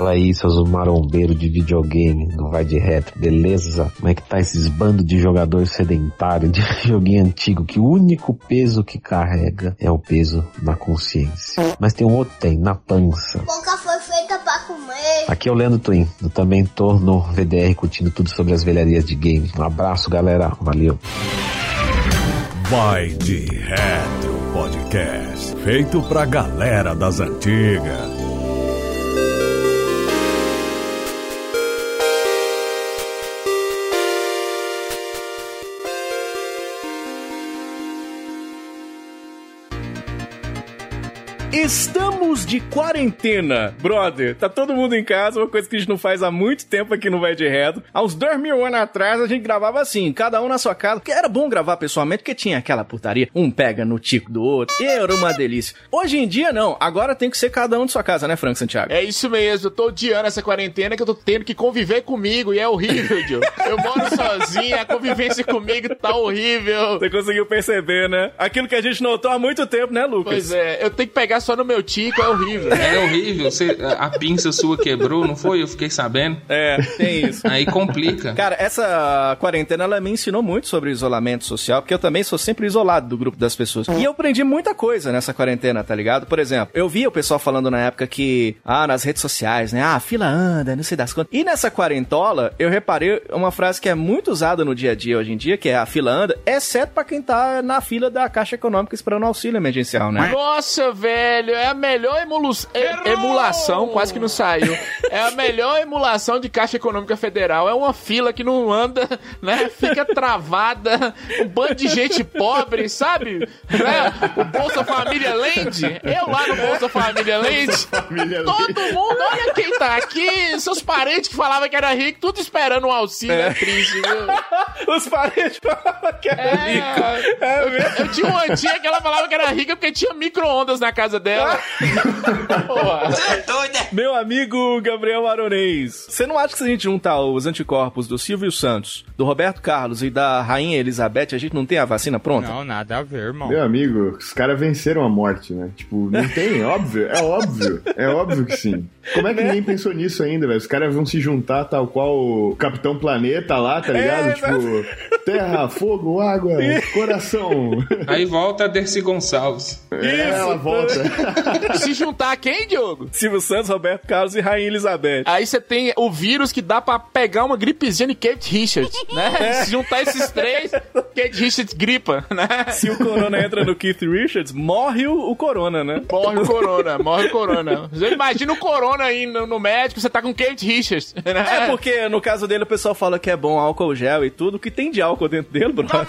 Fala aí, seus marombeiros de videogame do Vai de Retro, beleza? Como é que tá esses bandos de jogador sedentário de joguinho antigo que o único peso que carrega é o peso na consciência. Mas tem um outro tem, na pança. Boca foi feita pra comer. Aqui é o Leandro Twin, eu também tô no VDR curtindo tudo sobre as velharias de game. Um abraço, galera, valeu. Vai de Retro Podcast, feito pra galera das antigas. Estamos de quarentena, brother. Tá todo mundo em casa, uma coisa que a gente não faz há muito tempo aqui no Vai de Reto. Há uns dois mil anos atrás a gente gravava assim, cada um na sua casa, porque era bom gravar pessoalmente, porque tinha aquela putaria, um pega no tico do outro, e era uma delícia. Hoje em dia não, agora tem que ser cada um de sua casa, né, Franco Santiago? É isso mesmo, eu tô odiando essa quarentena que eu tô tendo que conviver comigo e é horrível, Joe. Eu moro sozinho, a convivência comigo tá horrível. Você conseguiu perceber, né? Aquilo que a gente notou há muito tempo, né, Lucas? Pois é, eu tenho que pegar só no meu tico, é horrível. É horrível. Você, a pinça sua quebrou, não foi? Eu fiquei sabendo. É, tem isso. Aí complica. Cara, essa quarentena ela me ensinou muito sobre isolamento social, porque eu também sou sempre isolado do grupo das pessoas. E eu aprendi muita coisa nessa quarentena, tá ligado? Por exemplo, eu vi o pessoal falando na época que, ah, nas redes sociais, né? Ah, a fila anda, não sei das contas. E nessa quarentola, eu reparei uma frase que é muito usada no dia a dia hoje em dia, que é a fila anda, exceto pra quem tá na fila da Caixa Econômica esperando auxílio emergencial, né? Nossa, velho, é a melhor emulu e- emulação, quase que não saiu. É a melhor emulação de Caixa Econômica Federal. É uma fila que não anda, né? Fica travada, um bando de gente pobre, sabe? Né? O Bolsa Família Land, eu lá no Bolsa Família Land. Todo mundo, olha quem tá aqui, seus parentes que falavam que era rico, tudo esperando um auxílio, é, triste, viu? Os parentes falavam que era É, rico. É eu, eu tinha uma tia que ela falava que era rica porque tinha micro-ondas na casa dela. Porra. Meu amigo Gabriel Aronês, você não acha que se a gente juntar os anticorpos do Silvio Santos, do Roberto Carlos e da Rainha Elizabeth, a gente não tem a vacina pronta? Não, nada a ver, irmão. Meu amigo, os caras venceram a morte, né? Tipo, não tem, óbvio, é óbvio, é óbvio que sim. Como é que ninguém pensou nisso ainda, velho? Os caras vão se juntar tal qual o Capitão Planeta lá, tá ligado? É, tipo, terra, fogo, água, coração. Aí volta a Dercy Gonçalves. É, ela volta. Se juntar quem, Diogo? Silvio Santos, Roberto Carlos e Rainha Elizabeth. Aí você tem o vírus que dá pra pegar uma gripezinha de Kate Richards, né? Se juntar esses três, Kate Richards gripa, né? Se o Corona entra no Keith Richards, morre o, o Corona, né? Morre o corona, morre o corona. Você imagina o corona aí no, no médico, você tá com Kate Richards, É né? porque no caso dele o pessoal fala que é bom álcool gel e tudo. O que tem de álcool dentro dele, brother?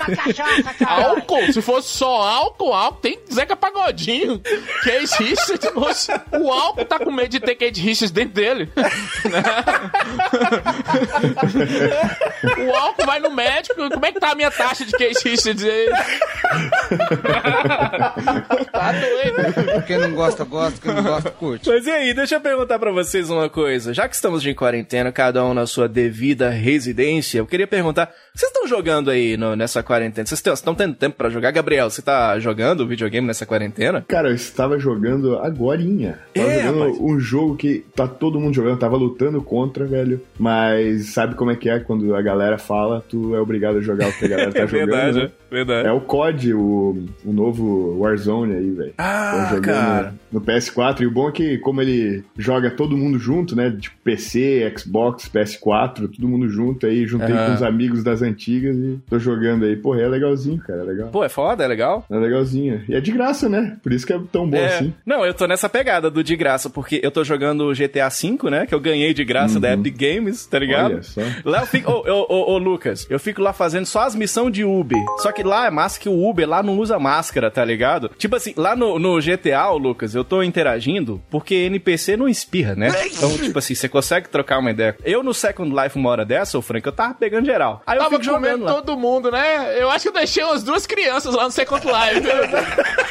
Álcool? Se fosse só álcool, álcool tem Zeca Pagodinho. Kate Richards. Nossa, o álcool tá com medo de ter Kate Richards dentro dele. O álcool vai no médico. Como é que tá a minha taxa de Kate Richards aí? tá doido. Quem não gosta, gosta. Quem não gosta, curte. Mas e aí, deixa eu perguntar pra vocês uma coisa. Já que estamos de quarentena, cada um na sua devida residência, eu queria perguntar: vocês estão jogando aí no- nessa quarentena? Vocês estão- tendo tempo pra jogar? Gabriel, você tá jogando videogame nessa quarentena? Cara, eu estava jogando agorinha. Tava É, jogando rapaz. um jogo que tá todo mundo jogando, tava lutando contra, velho. Mas sabe como é que é quando a galera fala, tu é obrigado a jogar o que a galera tá É jogando. verdade, né? É verdade. É o COD, o, o novo Warzone aí, velho. Ah, cara. no PS4. E o bom é que, como ele joga todo mundo junto, né? Tipo PC, Xbox, PS4, todo mundo junto aí. Juntei Aham. com os amigos das antigas e tô jogando aí. Porra, é legalzinho, cara. É legal. Pô, é foda, é legal? É legalzinho. E é de graça, né? Por isso que é tão bom É. assim. Não, eu tô nessa pegada do de graça, porque eu tô jogando GTA V, né? Que eu ganhei de graça da Epic Games, tá ligado? Uhum. Olha só. Lá eu fico. Ô, ô, ô, ô, Lucas, eu fico lá fazendo só as missões de Uber. Só que lá é massa que o Uber lá não usa máscara, tá ligado? Tipo assim, lá no, no GTA, Lucas, eu tô interagindo porque NPC não espirra, né? Então, tipo assim, você consegue trocar uma ideia. Eu no Second Life, uma hora dessa, ô Frank, eu tava pegando geral. Aí eu Tava comendo lá. todo mundo, né? Eu acho que eu deixei umas duas crianças lá no Second Life.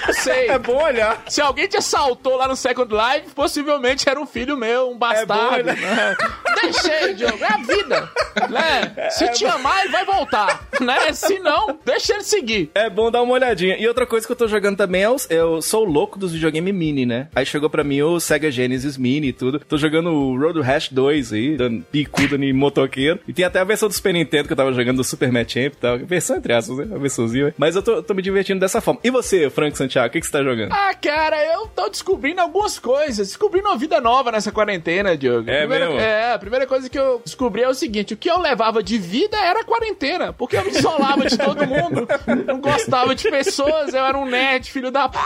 Não sei. É bom olhar. Se alguém te assaltou lá no Second Life, possivelmente era um filho meu, um bastardo. olhar. né? Deixa ele, Diogo. É a vida. Né? Se te amar, ele vai voltar. Né? Se não, deixa ele seguir. É bom dar uma olhadinha. E outra coisa que eu tô jogando também é o, eu sou o louco dos videogames mini, né? Aí chegou pra mim o Sega Genesis Mini e tudo. Tô jogando o Road Rash 2 aí, dando picuda em motoqueiro. E tem até a versão do Super Nintendo que eu tava jogando do Super Match Champ e tal. Versão entre aspas, né? A versãozinha. Mas eu tô, tô me divertindo dessa forma. E você, Frank Santiago, o que, que você tá jogando? Ah, cara, eu tô descobrindo algumas coisas. Descobrindo uma vida nova nessa quarentena, Diogo. É primeira, mesmo? É, a primeira coisa que eu descobri é o seguinte: o que eu levava de vida era a quarentena. Porque eu me isolava de todo mundo. Não gostava de pessoas, eu era um nerd, filho da p.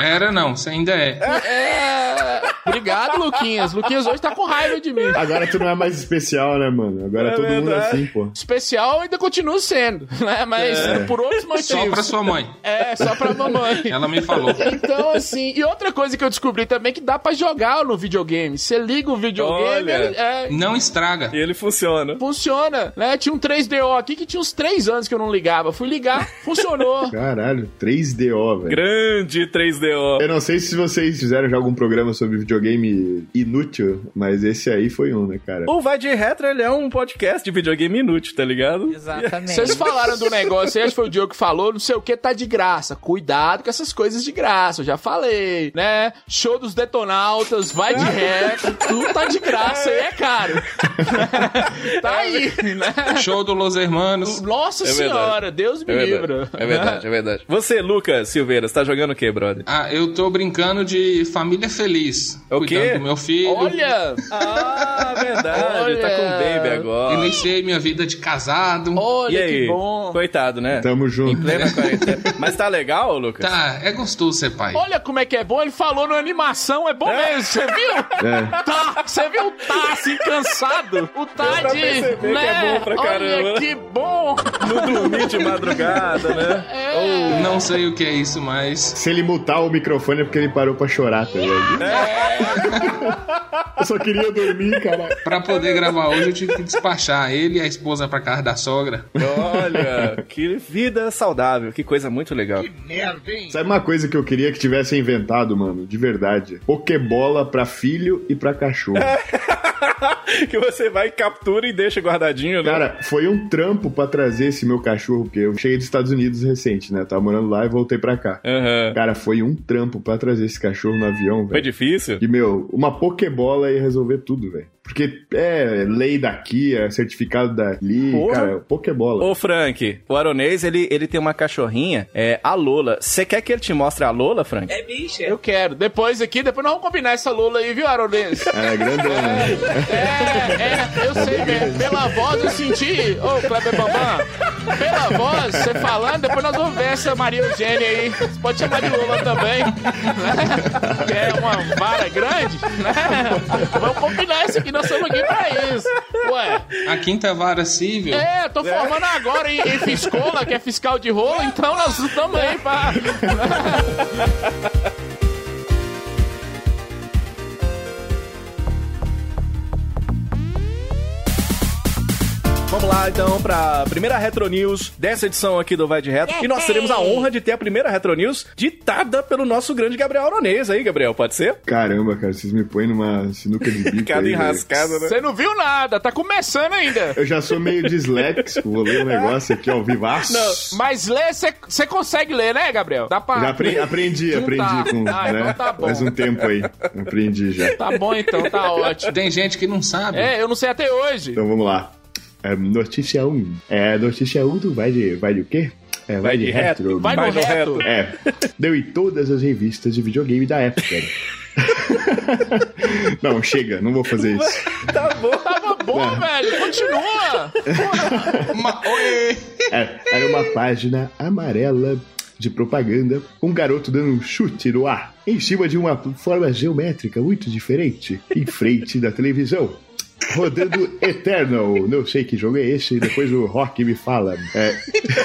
Era não, você ainda é. É. Obrigado, Luquinhas. Luquinhas hoje tá com raiva de mim. Agora tu não é mais especial, né, mano? Agora É todo mundo é verdade. assim, pô. Especial ainda continuo sendo, né? Mas por outros motivos. Só pra sua mãe. É, só pra mamãe. Ela me falou. Então, assim, e outra coisa que eu descobri também é que dá pra jogar no videogame. Você liga o videogame, ele, é, Não estraga. E ele funciona. funciona, né? Tinha um 3DO aqui que tinha uns 3 anos que eu não ligava. Fui ligar, funcionou. Caralho, 3DO, velho. Grande 3DO. Eu não sei se vocês fizeram já algum programa sobre videogame inútil, mas esse aí foi um, né, cara? O Vai de Retro, ele é um podcast de videogame inútil, tá ligado? Exatamente. Vocês falaram do negócio acho que foi o Diogo que falou, não sei o que, tá de graça. Cuidado com essas coisas de graça, eu já falei, né? Show dos detonautas, vai de reto, tudo tá de graça e é caro. tá aí, né? Show do Los Hermanos. Nossa É senhora, Deus me É livre. Verdade, é verdade, é verdade. Você, Lucas Silveira, você tá jogando o quê, brother? Ah, eu tô brincando de família feliz. O cuidando quê? do meu filho. Olha, Ah, verdade, Olha. tá com o baby agora. Iniciei minha vida de casado. E olha aí? que bom. Coitado, né? Tamo Em junto. plena quarentena. Mas tá legal, Lucas? Tá, é gostoso ser pai. Olha como é que é bom, ele falou na animação, é bom mesmo, você viu? É. Tá, você viu o tá assim, cansado? O tá de. que né? é bom pra caramba. Olha que bom! Não dormir de madrugada, né? É. Não sei o que é isso, mas. Se ele mutar o microfone é porque ele parou pra chorar, tá ligado? Eu só queria dormir, cara. Pra poder gravar hoje, eu tive que despachar ele e a esposa pra casa da sogra. Olha, que vida saudável, que coisa muito legal. Sabe uma coisa que eu queria que tivesse inventado, mano? De verdade. Pokébola pra filho e pra cachorro. que você vai, captura e deixa guardadinho, né? Cara, foi um trampo pra trazer esse meu cachorro, porque eu cheguei dos Estados Unidos recente, né? Tava morando lá e voltei pra cá. Aham. Cara, foi um trampo pra trazer esse cachorro no avião, Foi velho. difícil? E, meu, uma Pokébola ia resolver tudo, velho. Porque é lei daqui, é certificado dali, Porra. cara, Pokébola. Ô, Frank, o Aronês, ele, ele tem uma cachorrinha, é a Lola. Você quer que ele te mostre a Lola, Frank? É bicha. Eu quero. Depois aqui, depois nós vamos combinar essa Lula aí, viu, Aronês? É, grandona. É, é, eu sei mesmo. Pela voz eu senti. Ô, Kleber Bambam, pela voz, você falando, depois nós vamos ver essa Maria Eugênia aí. Você pode chamar de Lula também. Né? Que é uma vara grande, né? Vamos combinar isso aqui, nós estamos aqui pra isso. Ué, A quinta vara civil. é, tô formando agora em, em Fiscola, que é fiscal de rolo, então nós estamos aí pra. Vamos lá, então, pra primeira Retro News dessa edição aqui do Vai de Retro. E nós teremos a honra de ter a primeira Retro News ditada pelo nosso grande Gabriel Aronês aí, Gabriel, pode ser? Caramba, cara, vocês me põem numa sinuca de bico Cada enrascada, né? Você não viu nada, tá começando ainda. Eu já sou meio disléxico, vou ler um negócio aqui ao vivaço. Mas ler, você consegue ler, né, Gabriel? Dá pra. Já apre- aprendi, Não aprendi tá. com, Ah, né? então tá bom. Faz um tempo aí. Aprendi já. Tá bom então, tá ótimo. Tem gente que não sabe. É, eu não sei até hoje. Então vamos lá. É, notícia 1. É, notícia 1 do vai de, vai de o quê? É, vai, de, retro. Vai no reto. É, deu em todas as revistas de videogame da época. não, chega, não vou fazer isso. Tá bom. Tava bom, É. velho. Continua. Ma- Oi! É, era uma página amarela de propaganda, um garoto dando um chute no ar, em cima de uma forma geométrica muito diferente, em frente da televisão. Rodando Eternal, não sei que jogo é esse, depois o Rock me fala. É,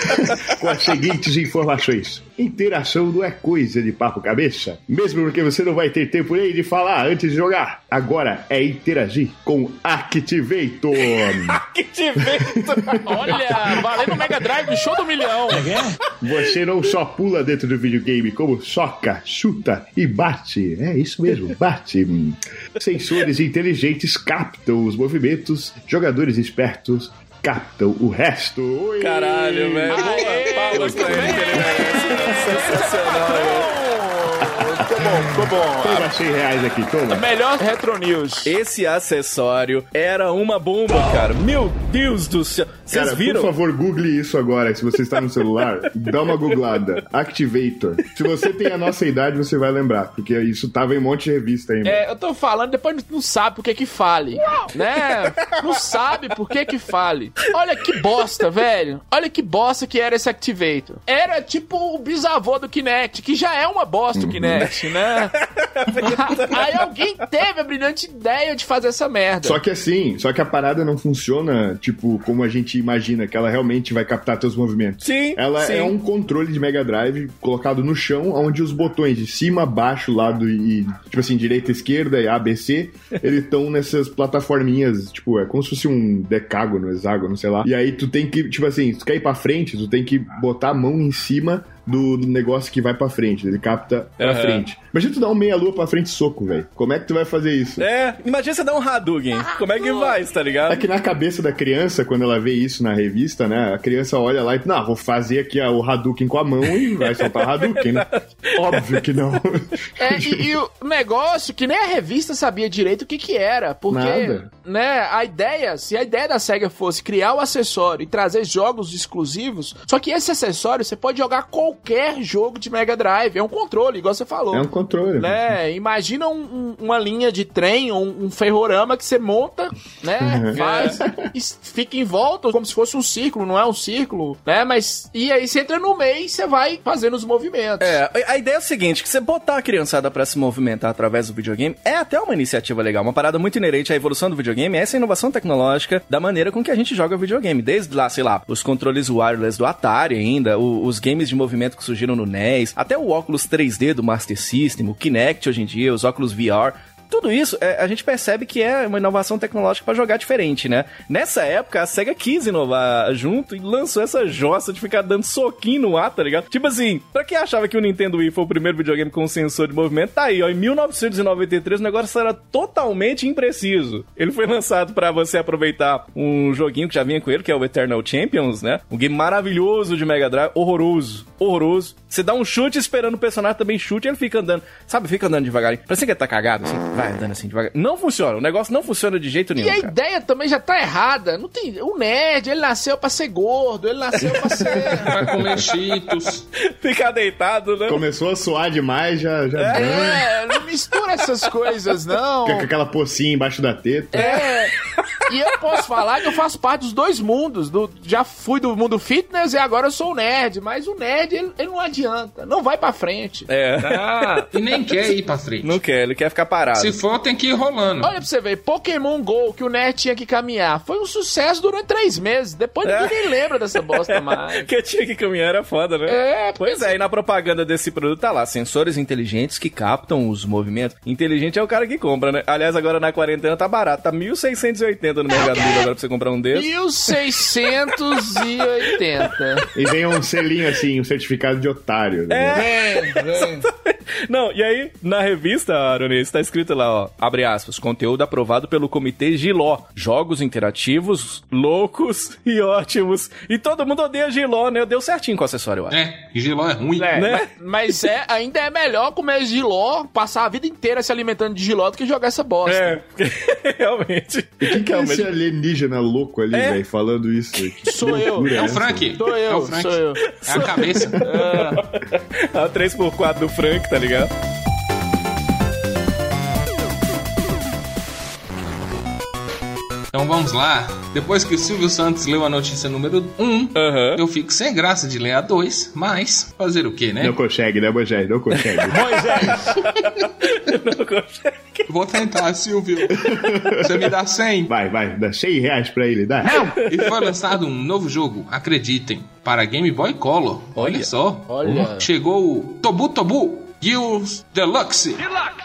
com as seguintes informações. Interação não é coisa de papo cabeça, mesmo porque você não vai ter tempo nem de falar antes de jogar. Agora é interagir com Activator. Vento. Olha, valendo Mega Drive, show do milhão. Você não só pula dentro do videogame, como soca, chuta e bate. É isso mesmo, bate. Sensores inteligentes captam os movimentos, jogadores espertos captam o resto. Oi! Caralho, velho. Palmas pra ele. Sensacional. Ficou bom, ficou bom. Toma 100 reais aqui, toma. Melhor Retro News. Esse acessório era uma bomba, cara. Meu Deus do céu. Cara, viram? por favor, google isso agora. Se você está no celular, dá uma googlada. Activator. Se você tem a nossa idade, você vai lembrar. Porque isso tava em um monte de revista ainda. É, eu tô falando, depois não sabe por que que fale. Né? Não sabe por que que fale. Olha que bosta, velho. Olha que bosta que era esse Activator. Era tipo o bisavô do Kinect, que já é uma bosta o Kinect, né? Aí alguém teve a brilhante ideia de fazer essa merda. Só que assim, só que a parada não funciona, tipo, como a gente imagina, que ela realmente vai captar teus movimentos. Sim, Ela sim. é um controle de Mega Drive colocado no chão, onde os botões de cima, baixo, lado e, tipo assim, direita, esquerda e ABC, eles estão nessas plataforminhas, tipo, é como se fosse um decágono, hexágono, sei lá. E aí tu tem que, tipo assim, se tu quer ir pra frente, tu tem que botar a mão em cima do negócio que vai pra frente. Ele capta pra Aham. frente. Imagina tu dar um meia-lua pra frente e soco, velho. Como é que tu vai fazer isso? É, imagina você dar um Hadouken. Como é que vai, tá ligado? É que na cabeça da criança, quando ela vê isso na revista, né? A criança olha lá e, não, vou fazer aqui o Hadouken com a mão e vai soltar o Hadouken, né? Óbvio que não. É, e, e o negócio que nem a revista sabia direito o que que era, porque, Nada. né, a ideia, se a ideia da SEGA fosse criar o acessório e trazer jogos exclusivos, só que esse acessório você pode jogar qualquer jogo de Mega Drive, é um controle, igual você falou. É um controle. Né? Imagina um- um- uma linha de trem ou um, um ferrorama que você monta, né? Uhum. Faz e fica em volta como se fosse um círculo, não é um círculo, né? Mas e aí você entra no meio e você vai fazendo os movimentos. É, a- ideia é o seguinte, que você botar a criançada pra se movimentar através do videogame é até uma iniciativa legal, uma parada muito inerente à evolução do videogame, é essa inovação tecnológica da maneira com que a gente joga videogame, desde lá, sei lá, os controles wireless do Atari ainda, o- os games de movimento que surgiram no NES, até o óculos 3D do Master System, o Kinect hoje em dia, os óculos VR, tudo isso, é, a gente percebe que é uma inovação tecnológica pra jogar diferente, né? Nessa época, a SEGA quis inovar junto e lançou essa jossa de ficar dando soquinho no ar, tá ligado? Tipo assim, pra quem achava que o Nintendo Wii foi o primeiro videogame com sensor de movimento, tá aí, ó, em 1993 o negócio era totalmente impreciso. Ele foi lançado pra você aproveitar um joguinho que já vinha com ele, que é o Eternal Champions, né? Um game maravilhoso de Mega Drive, horroroso, horroroso. Você dá um chute esperando o personagem também chute ele fica andando, sabe, fica andando devagarinho. Parece que ele tá cagado, assim, vai andando assim devagar. Não funciona, o negócio não funciona de jeito nenhum, E a cara. ideia também já tá errada. Não tem, o nerd, ele nasceu pra ser gordo, ele nasceu pra ser Vai comer cheetos. Ficar deitado, né? Começou a suar demais, já. já É, não mistura essas coisas, não. Fica com aquela pocinha embaixo da teta. É. E eu posso falar que eu faço parte dos dois mundos. Do, já fui do mundo fitness e agora eu sou o nerd. Mas o nerd, ele, ele não adianta. Não vai pra frente. É. Ah, E nem quer ir pra frente. Não quer, ele quer ficar parado. Se for, tem que ir rolando. olha pra você ver, Pokémon GO, que o nerd tinha que caminhar, foi um sucesso durante três meses. Depois É. ninguém nem lembra dessa bosta mais. que tinha que caminhar era foda, né? É, Pois é, e na propaganda desse produto tá lá, sensores inteligentes que captam os movimentos. Inteligente é o cara que compra, né? Aliás, agora na quarentena tá barato, tá 1.680 no Mercado Livre agora pra você comprar um desses. 1680. E vem um selinho assim, um certificado de otário. né? Vem, vem. Não, e aí, na revista, Aronês, tá escrito lá, ó, abre aspas, conteúdo aprovado pelo Comitê Giló. Jogos interativos, loucos e ótimos. E todo mundo odeia Giló, né? Deu certinho com o acessório, eu acho. É, giló é ruim. É, Né? mas, mas é, ainda é melhor comer giló, passar a vida inteira se alimentando de giló do que jogar essa bosta. É, realmente. E quem que é esse alienígena louco ali, É. velho, falando isso? Que Sou eu. loucura É o essa? Frank. Sou eu, é o Frank. sou eu. É a cabeça. A 3x4 do Frank, tá ligado? Então vamos lá. Depois que o Silvio Santos leu a notícia número 1, Aham. eu fico sem graça de ler a 2, mas fazer o quê, né? Não consegue, né, Moisés? Não consegue. Não consegue. Vou tentar, Silvio. Você me dá 100? Vai, vai, dá 100 reais pra ele, dá. E foi lançado um novo jogo, acreditem, para Game Boy Color. Olha, Olha. só. Olha. Chegou o Tobu Tobu Gears Deluxe.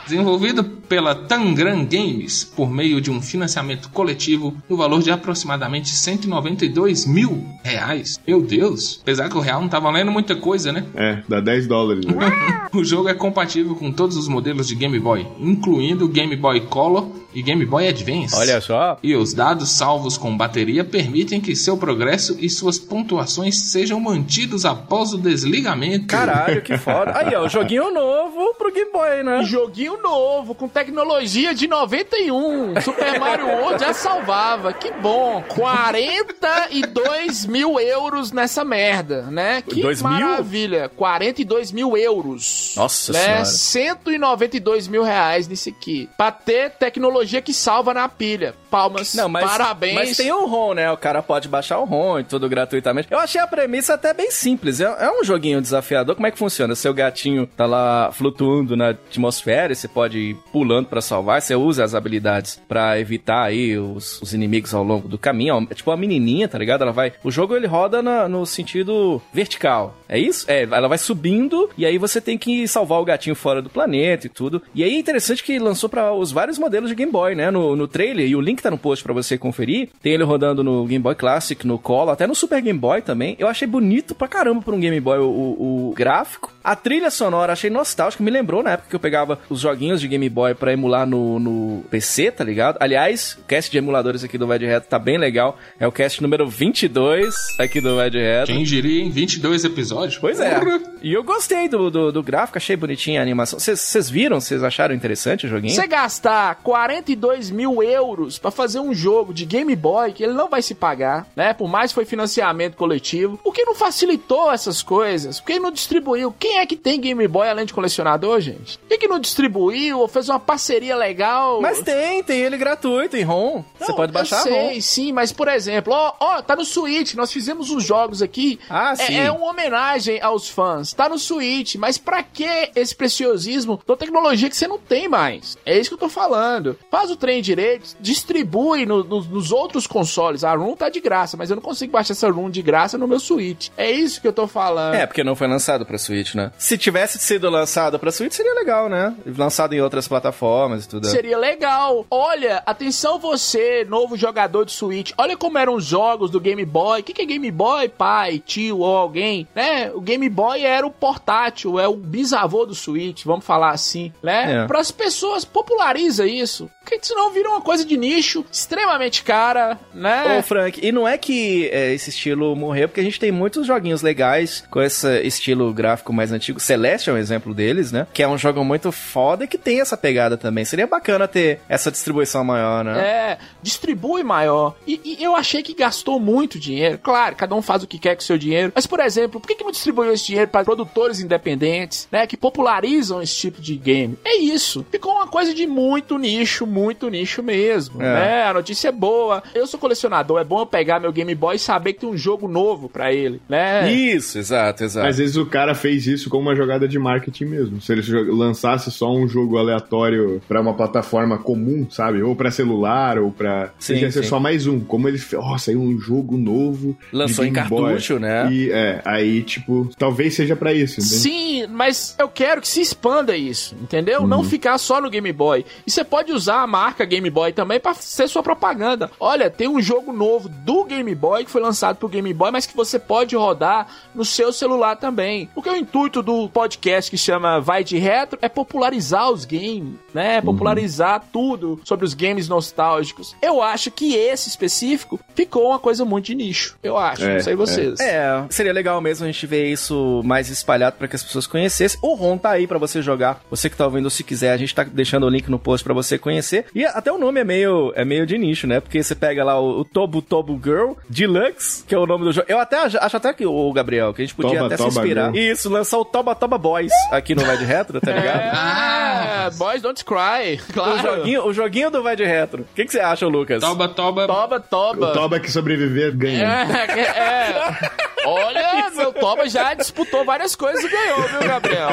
Desenvolvido pela Tangram Games por meio de um financiamento coletivo no valor de aproximadamente 192 mil reais. Meu Deus, apesar que o real não tá valendo muita coisa, né? É, dá 10 dólares. Né? o jogo é compatível com todos os modelos de Game Boy, incluindo o Game Boy Color e Game Boy Advance. Olha só. E os dados salvos com bateria permitem que seu progresso e suas pontuações sejam mantidos após o desligamento. Caralho, que foda. Aí, ó, joguinho novo pro Game Boy, né? Joguinho novo, com tecnologia de 91. Super Mario World já salvava. Que bom. 42 mil euros nessa merda, né? Que Dois mil? maravilha. 42 mil euros. Nossa né? senhora. 192 mil reais nisso aqui. Pra ter tecnologia que salva na pilha. Palmas. Não, mas, Parabéns. mas tem o ROM, né? O cara pode baixar o ROM e tudo gratuitamente. Eu achei a premissa até bem simples. É, é um joguinho desafiador. Como é que funciona? Seu gatinho tá lá flutuando na atmosfera e você pode ir pulando pra salvar. Você usa as habilidades pra evitar aí os, os inimigos ao longo do caminho. É tipo uma menininha, tá ligado? Ela vai... O jogo, ele roda na- no sentido vertical. É isso? É, ela vai subindo e aí você tem que salvar o gatinho fora do planeta e tudo. E aí é interessante que lançou pra os vários modelos de Game Boy, né? No, no trailer, e o link tá no post pra você conferir. Tem ele rodando no Game Boy Classic, no Color, até no Super Game Boy também. Eu achei bonito pra caramba pra um Game Boy o, o- o gráfico. A trilha sonora achei nostálgica, me lembrou na época que eu pegava os joguinhos de Game Boy pra emular no, no PC, tá ligado? Aliás, o cast de emuladores aqui do Vai de Reto tá bem legal. É o cast número 22 aqui do Vai de Reto. Quem diria em 22 episódios? Pois é. Porra. E eu gostei do, do, do gráfico, achei bonitinha a animação. Vocês viram? Vocês acharam interessante o joguinho? Você gastar 42 mil euros pra fazer um jogo de Game Boy que ele não vai se pagar, né? Por mais que foi financiamento coletivo. Por que não facilitou essas coisas? Por que não distribuiu? Quem é que tem Game Boy além de colecionador, gente? Por que, que não distribuiu ou fez uma parceria legal? Mas tem, tem ele gratuito em ROM. Você pode baixar Eu a ROM. sei, sim, mas por exemplo, ó, ó, tá no Switch, nós fizemos os jogos aqui. Ah, É- sim. É, uma homenagem aos fãs. Tá no Switch, mas pra que esse preciosismo da tecnologia que você não tem mais? É isso que eu tô falando. Faz o trem direito, distribui no- no- nos outros consoles. A ROM tá de graça, mas eu não consigo baixar essa ROM de graça no meu Switch. É isso que eu tô falando. É, porque não foi lançado pra Switch, né? Se tivesse sido lançado pra Switch, seria legal, né? Lançado em outras plataformas e tudo. Seria legal. Olha, atenção você, novo jogador de Switch. Olha como eram os jogos do Game Boy. O que, que é Game Boy, pai, tio ou alguém, né? O Game Boy era o portátil, é o bisavô do Switch, vamos falar assim, né? É. Para as pessoas populariza isso. Porque senão vira uma coisa de nicho, extremamente cara, né? Ô, Frank, e não é que é, esse estilo morreu, porque a gente tem muitos joguinhos legais com esse estilo gráfico mais antigo. Celeste é um exemplo deles, né? Que é um jogo muito foda e que tem essa pegada também. Seria bacana ter essa distribuição maior, né? É, distribui maior. E, e eu achei que gastou muito dinheiro. Claro, cada um faz o que quer com o seu dinheiro. Mas, por exemplo, por que, que não distribuiu esse dinheiro para produtores independentes, né? Que popularizam esse tipo de game? É isso. Ficou uma coisa de muito nicho, muito nicho mesmo. É. Né? A notícia é boa. Eu sou colecionador, é bom eu pegar meu Game Boy e saber que tem um jogo novo pra ele, né? Isso, exato, exato. Às vezes o cara fez isso como uma jogada de marketing mesmo. Se ele lançasse só um jogo aleatório pra uma plataforma comum, sabe? Ou pra celular, ou pra. Sim, Ia ser sim. só mais um. Como ele fez. Ó, saiu um jogo novo. de Lançou em Game Boy. cartucho, né? E é, aí, tipo, talvez seja pra isso. entende? Sim, mas eu quero que se expanda isso, entendeu? Não ficar só no Game Boy. E você pode usar a marca Game Boy também pra ser sua propaganda. Olha, tem um jogo novo do Game Boy que foi lançado pro Game Boy, mas que você pode rodar no seu celular também. Porque o intuito do podcast que chama Vai de Retro é popularizar os games, né? Popularizar tudo sobre os games nostálgicos. Eu acho que esse específico ficou uma coisa muito de nicho. Eu acho, É, não sei vocês. É, seria legal mesmo a gente ver isso mais espalhado pra que as pessoas conhecessem. O ROM tá aí pra você jogar. Você que tá ouvindo, se quiser, a gente tá deixando o link no post pra você conhecer. E até o nome é meio, é meio de nicho, né? Porque você pega lá o, o Tobu Tobu Girl Deluxe, que é o nome do jogo. Eu até acho acho até que o Gabriel, que a gente podia Toba até se Toba inspirar. Girl. Isso, lançar o Toba Toba Boys aqui no Vai de Retro, tá ligado? Ah, Boys Don't Cry, claro. O joguinho, o joguinho do Vai de Retro. O que, que você acha, Lucas? Toba, toba. Toba, toba. O Toba que sobreviver ganha. É, é, Olha, meu Toba já disputou várias coisas e ganhou, viu, Gabriel?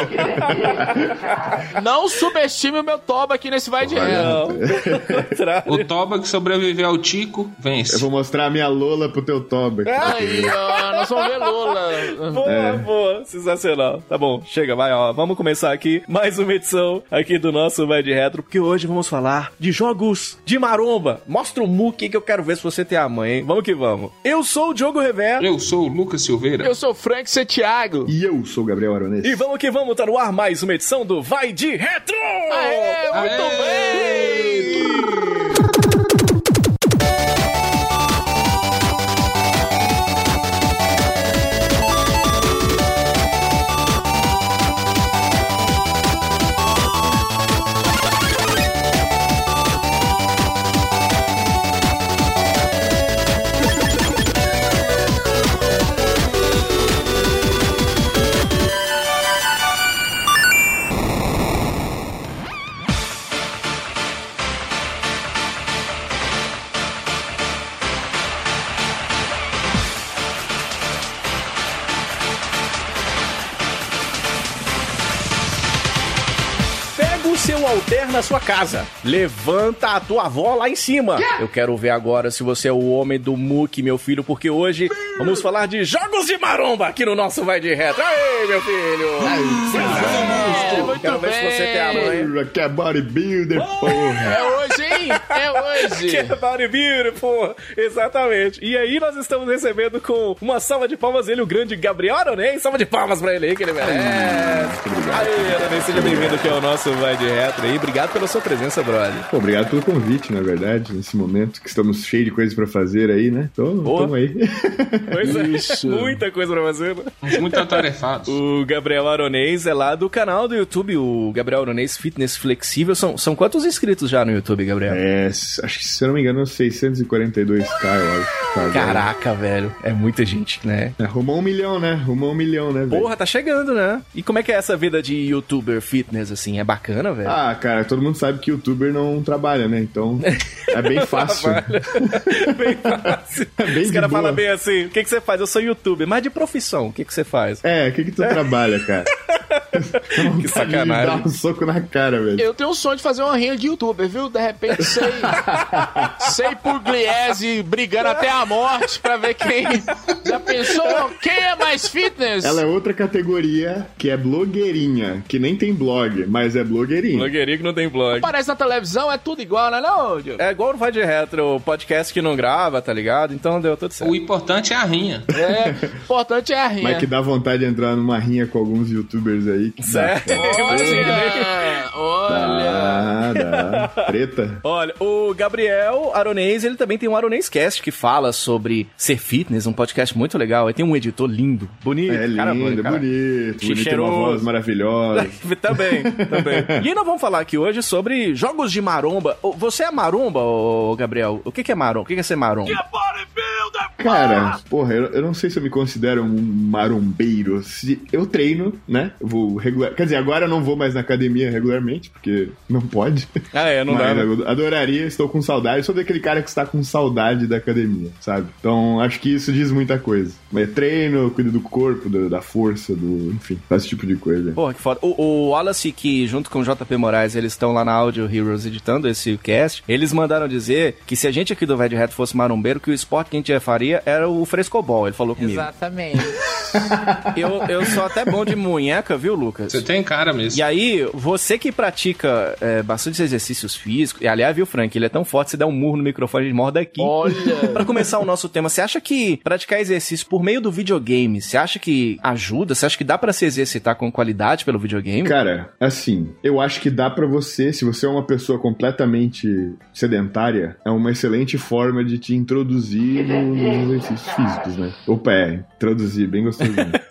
Não subestime o meu Toba aqui nesse vai de reto. O Toba que sobreviveu ao Tico, vence. Eu vou mostrar a minha Lola pro teu Toba. Aí, ó, nós vamos ver Lula. Boa, É. boa, sensacional. Tá bom, chega, vai, ó. Vamos começar aqui mais uma edição aqui do nosso Vai de Retro, porque hoje vamos falar de jogos de maromba. Mostra o muque que eu quero ver se você tem a mãe, hein? Vamos que vamos. Eu sou o Diogo Rever. Eu sou o Lucas Silveira. Eu sou o Frank Santiago. E eu sou o Gabriel Aronês. E vamos que vamos, tá no ar mais uma edição do Vai de Retro! Aê, muito Aê! bem! Hey! Na sua casa. Levanta a tua avó lá em cima. Eu quero ver agora se você é o homem do muque, meu filho, porque hoje vamos falar de jogos de maromba aqui no nosso Vai de Retro. Aê, meu filho! É, muito Quero ver se você tem a mãe. Que é bodybuilder, porra. É hoje? É hoje. Que é bodybuilder, pô. Exatamente. E aí nós estamos recebendo com uma salva de palmas ele, o grande Gabriel Aronês. Salva de palmas pra ele aí, que ele merece. Aê, Aronês, seja bem-vindo aqui ao nosso Vai de Retro aí. Obrigado pela sua presença, brother. Pô, obrigado pelo convite, na verdade, nesse momento que estamos cheios de coisas pra fazer aí, né? Então, tamo aí. Pois é, Isso. muita coisa pra fazer, né? Muito atarefados. O Gabriel Aronês é lá do canal do YouTube, o Gabriel Aronês Fitness Flexível. São, são quantos inscritos já no YouTube, Gabriel? É, acho que, se eu não me engano, 642k, eu acho. Tá, Caraca, velho. É muita gente, né? É, Arrumou um milhão, né? Arrumou um milhão, né, velho? Porra, tá chegando, né? E como é que é essa vida de youtuber fitness, assim? É bacana, velho? Ah, cara, todo mundo sabe que youtuber não trabalha, né? Então, é bem fácil. bem fácil. É bem Os caras falam bem assim: o que, que você faz? Eu sou youtuber, mas de profissão, o que, que você faz? É, o que que tu trabalha, cara? Que sacanagem. Dá um soco na cara, velho. Eu tenho um sonho de fazer uma rinha de youtuber, viu? De repente, sei. sei Pugliese brigando até a morte pra ver quem. Já pensou? Quem é mais fitness? Ela é outra categoria que é blogueirinha, que nem tem blog, mas é blogueirinha. Blogueirinho que não tem blog. Aparece na televisão, é tudo igual, né, não, Diogo? É igual no Vai de Retro, podcast que não grava, tá ligado? Então deu tudo certo. O importante é a rinha. É, importante é a rinha. Mas que dá vontade de entrar numa rinha com alguns youtubers aí. Que. Certo. Olha, olha. Dá, dá. Treta. Olha, o Gabriel Aronês, ele também tem um Aronês Cast que fala sobre ser fitness, um podcast muito legal. Ele tem um editor lindo, bonito. É lindo, cara, bonito, cara. bonito. Bonito, tem uma voz maravilhosa. também, também. E nós vamos falar aqui hoje sobre jogos de maromba. Você é maromba, ô, Gabriel? O que é maromba? O que é ser maromba? Cara, porra, eu, eu não sei se eu me considero um marombeiro. Se eu treino, né? Eu vou regular. Quer dizer, agora eu não vou mais na academia regularmente, porque não pode. Ah, é, não Mas dá. né? adoraria, estou com saudade. Eu sou daquele cara que está com saudade da academia, sabe? Então acho que isso diz muita coisa. Mas treino, cuido do corpo, do- da força, do. Enfim, faz esse tipo de coisa. Porra, que foda. O, o Wallace, que junto com o JP Moraes, eles estão lá na Audio Heroes editando esse cast, eles mandaram dizer que se a gente aqui do de Reto fosse marombeiro, que o esporte que a gente faria era o frescobol. Ele falou comigo. Exatamente. Eu, eu sou até bom de munheca, viu, Lucas? Você tem cara mesmo. E aí, você que pratica é, bastante exercícios físicos, e aliás, viu, Frank, ele é tão forte, você dá um murro no microfone, ele morde aqui. Olha. Pra começar o nosso tema, você acha que praticar exercício por meio do videogame, você acha que ajuda? Você acha que dá pra se exercitar com qualidade pelo videogame? Cara, assim, eu acho que dá pra você, se você é uma pessoa completamente sedentária, é uma excelente forma de te introduzir no- nos exercícios físicos, né? Opa, é, introduzir, bem gostosinho.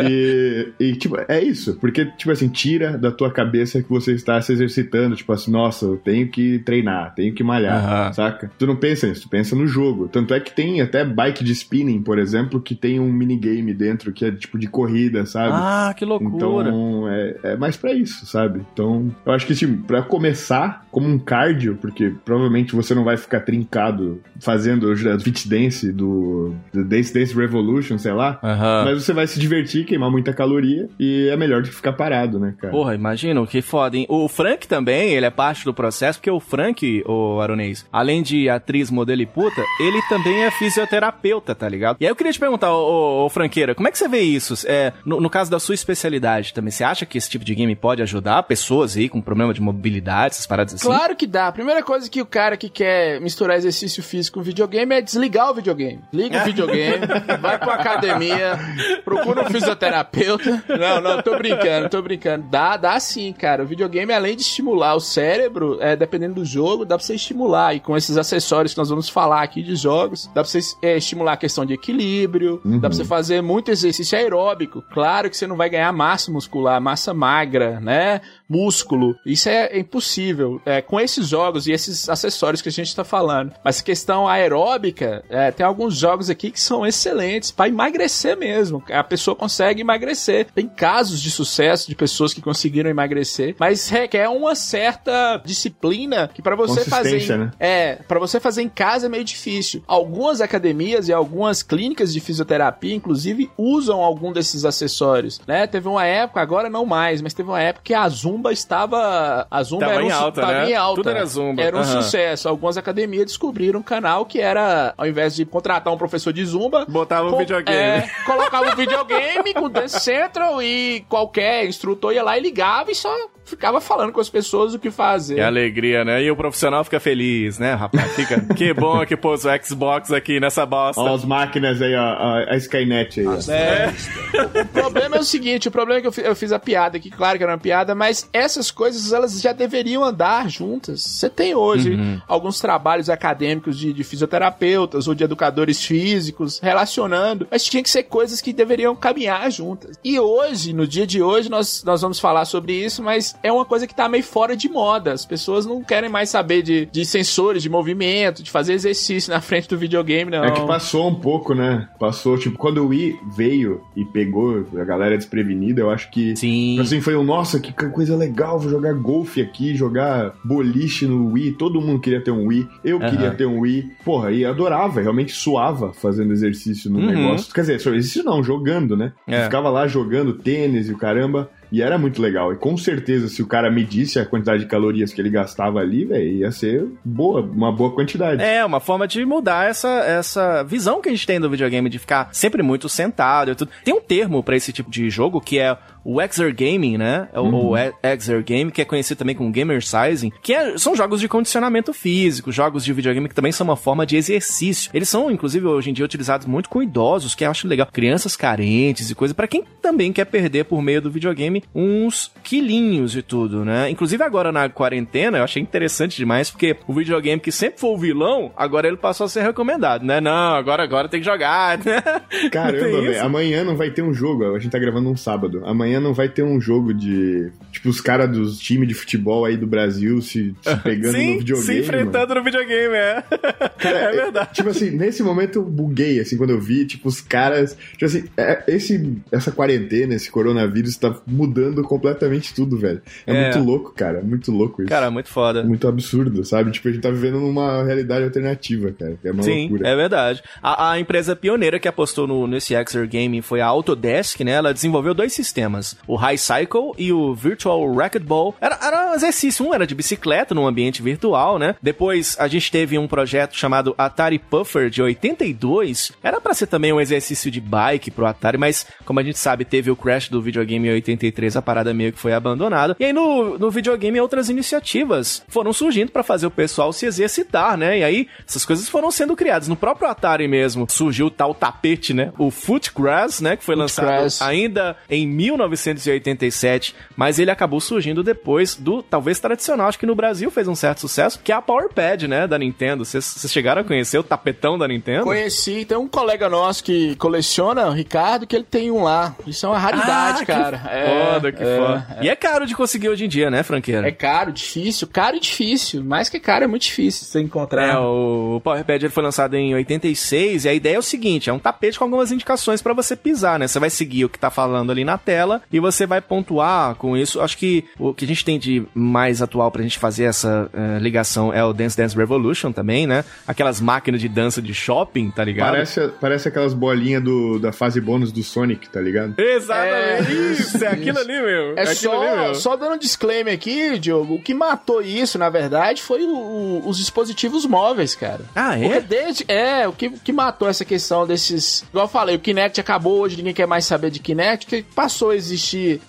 E, e, tipo, é isso. Porque, tipo assim, tira da tua cabeça que você está se exercitando. Tipo assim, nossa, eu tenho que treinar, tenho que malhar, Aham. saca? Tu não pensa nisso, tu pensa no jogo. Tanto é que tem até bike de spinning, por exemplo, que tem um minigame dentro que é tipo de corrida, sabe? Ah, que loucura. Então, é, é mais pra isso, sabe? Então, eu acho que, assim, pra começar, como um cardio, porque provavelmente você não vai ficar trincado fazendo o fit dance do, do Dance Dance Revolution, sei lá, Aham. mas você vai se divertir, queimar muita caloria, e é melhor do que ficar parado, né, cara? Porra, imagina, que foda, hein? O Frank também, ele é parte do processo, porque o Frank, o Aronês, além de atriz, modelo e puta, ele também é fisioterapeuta, tá ligado? E aí eu queria te perguntar, ô, ô, ô, Franqueira, como é que você vê isso? É, no, no caso da sua especialidade também, você acha que esse tipo de game pode ajudar pessoas aí com problema de mobilidade, essas paradas assim? Claro que dá. A primeira coisa que o cara que quer misturar exercício físico com videogame é desligar o videogame. Liga o videogame, vai pra academia, procura um fisioterapeuta. Não, não, tô brincando, tô brincando. Dá, dá sim, cara. O videogame, além de estimular o cérebro, é, dependendo do jogo, dá pra você estimular. E com esses acessórios que nós vamos falar aqui de jogos, dá pra você é, estimular a questão de equilíbrio, dá pra você fazer muito exercício aeróbico. Claro que você não vai ganhar massa muscular, massa magra, né? Músculo. Isso é impossível. É, com esses jogos e esses acessórios que a gente tá falando. Mas questão aeróbica, é, tem alguns jogos aqui que são excelentes pra emagrecer mesmo. A pessoa consegue emagrecer. Tem casos de sucesso de pessoas que conseguiram emagrecer, mas requer uma certa disciplina que pra você fazer em- né? é, pra você fazer em casa é meio difícil. Algumas academias e algumas clínicas de fisioterapia, inclusive, usam algum desses acessórios, né? Teve uma época, agora não mais, mas teve uma época que a Zumba estava... A Zumba Tava era um, em alta, tava né? em alta. Tudo era Zumba. Era um Aham. sucesso. Algumas academias descobriram um canal que era, ao invés de contratar um professor de Zumba... Botava o co- videogame. É, colocava o videogame com Dance Central e qualquer instrutor ia lá e ligava e só ficava falando com as pessoas o que fazer. Que alegria, né? E o profissional fica feliz, né, rapaz? Fica. que bom que pôs o Xbox aqui nessa bosta. Olha as máquinas aí, ó, a, a Skynet aí. ó. O problema é o seguinte, o problema é que eu, fi- eu fiz a piada aqui, claro que era uma piada, mas essas coisas elas já deveriam andar juntas. Você tem hoje Uhum. alguns trabalhos acadêmicos de, de fisioterapeutas ou de educadores físicos relacionando, mas tinha que ser coisas que deveriam caminhar juntas. E hoje, no dia de hoje, nós, nós vamos falar sobre isso, mas é uma coisa que tá meio fora de moda. As pessoas não querem mais saber de, de sensores, de movimento, de fazer exercício na frente do videogame, não. É que passou um pouco, né? Passou, tipo, quando o Wii veio e pegou a galera desprevenida, eu acho que. Sim. Assim, foi um, nossa, que coisa legal, vou jogar golfe aqui, jogar boliche no Wii. Todo mundo queria ter um Wii. Eu Aham. queria ter um Wii. Porra, e adorava, realmente suava fazendo exercício no Uhum. negócio. Quer dizer, exercício não, jogando, né? É. Ficava lá jogando tênis e o caramba. E era muito legal. E com certeza, se o cara medisse a quantidade de calorias que ele gastava ali, velho, ia ser boa, uma boa quantidade. É, uma forma de mudar essa, essa visão que a gente tem do videogame, de ficar sempre muito sentado e tudo. Tem um termo pra esse tipo de jogo que é o exergaming, né? É O, Uhum. o e- exergame, que é conhecido também como gamer sizing, que é- são jogos de condicionamento físico, jogos de videogame que também são uma forma de exercício. Eles são, inclusive, hoje em dia utilizados muito com idosos, que eu acho legal. Crianças carentes e coisa, pra quem também quer perder por meio do videogame uns quilinhos e tudo, né? Inclusive agora na quarentena, eu achei interessante demais, porque o videogame que sempre foi o vilão, agora ele passou a ser recomendado, né? Não, agora, agora tem que jogar, né? Caramba, velho. Amanhã não vai ter um jogo. A gente tá gravando um sábado. Amanhã não vai ter um jogo de. Tipo, os caras dos times de futebol aí do Brasil se, se pegando no Sim, videogame. se enfrentando no videogame, é. Cara, é verdade. Tipo assim, nesse momento eu buguei, assim, quando eu vi, tipo, os caras. Tipo assim, é- esse, essa quarentena, esse coronavírus tá mudando completamente tudo, velho. É, É. muito louco, cara. É muito louco isso. Cara, muito foda. muito absurdo, sabe? Tipo, a gente tá vivendo numa realidade alternativa, cara. É uma Sim, loucura. é verdade. A, a empresa pioneira que apostou no, nesse Exer Game foi a Autodesk, né? Ela desenvolveu dois sistemas, o High Cycle e o Virtual Racquetball. Era, era um exercício, um era de bicicleta num ambiente virtual, né? Depois a gente teve um projeto chamado Atari Puffer de 82. Era pra ser também um exercício de bike pro Atari, mas como a gente sabe, teve o crash do videogame em 83, a parada meio que foi abandonada. E aí no, no videogame outras iniciativas foram surgindo pra fazer o pessoal se exercitar, né? E aí essas coisas foram sendo criadas. No próprio Atari mesmo surgiu o tal tapete, né? O Footgrass, né? Que foi lançado ainda em 1987, mas ele acabou surgindo depois do, talvez tradicional, acho que no Brasil fez um certo sucesso, que é a Power Pad, né, da Nintendo. Vocês chegaram a conhecer o tapetão da Nintendo? Conheci, tem um colega nosso que coleciona, o Ricardo, que ele tem um lá. Isso é uma raridade, Ah, cara. Que É, foda, que é, foda. E é caro de conseguir hoje em dia, né, franqueira? É caro, difícil, caro e difícil. Mais que caro, é muito difícil você encontrar. É, o Powerpad ele foi lançado em 86 e a ideia é o seguinte, é um tapete com algumas indicações pra você pisar, né? Você vai seguir o que tá falando ali na tela e você vai pontuar com isso. Acho que o que a gente tem de mais atual pra gente fazer essa eh, ligação é o Dance Dance Revolution também, né? Aquelas máquinas de dança de shopping, tá ligado? Parece, parece aquelas bolinhas do, da fase bônus do Sonic, tá ligado? Exatamente. É, isso, é aquilo ali, meu. É, ali, só, meu. só dando um disclaimer aqui, Diogo, o que matou isso, na verdade, foi o- o- os dispositivos móveis, cara. Ah, é? desde, é, o que, o que matou essa questão desses. Igual eu falei, o Kinect acabou hoje, ninguém quer mais saber de Kinect, que passou a existir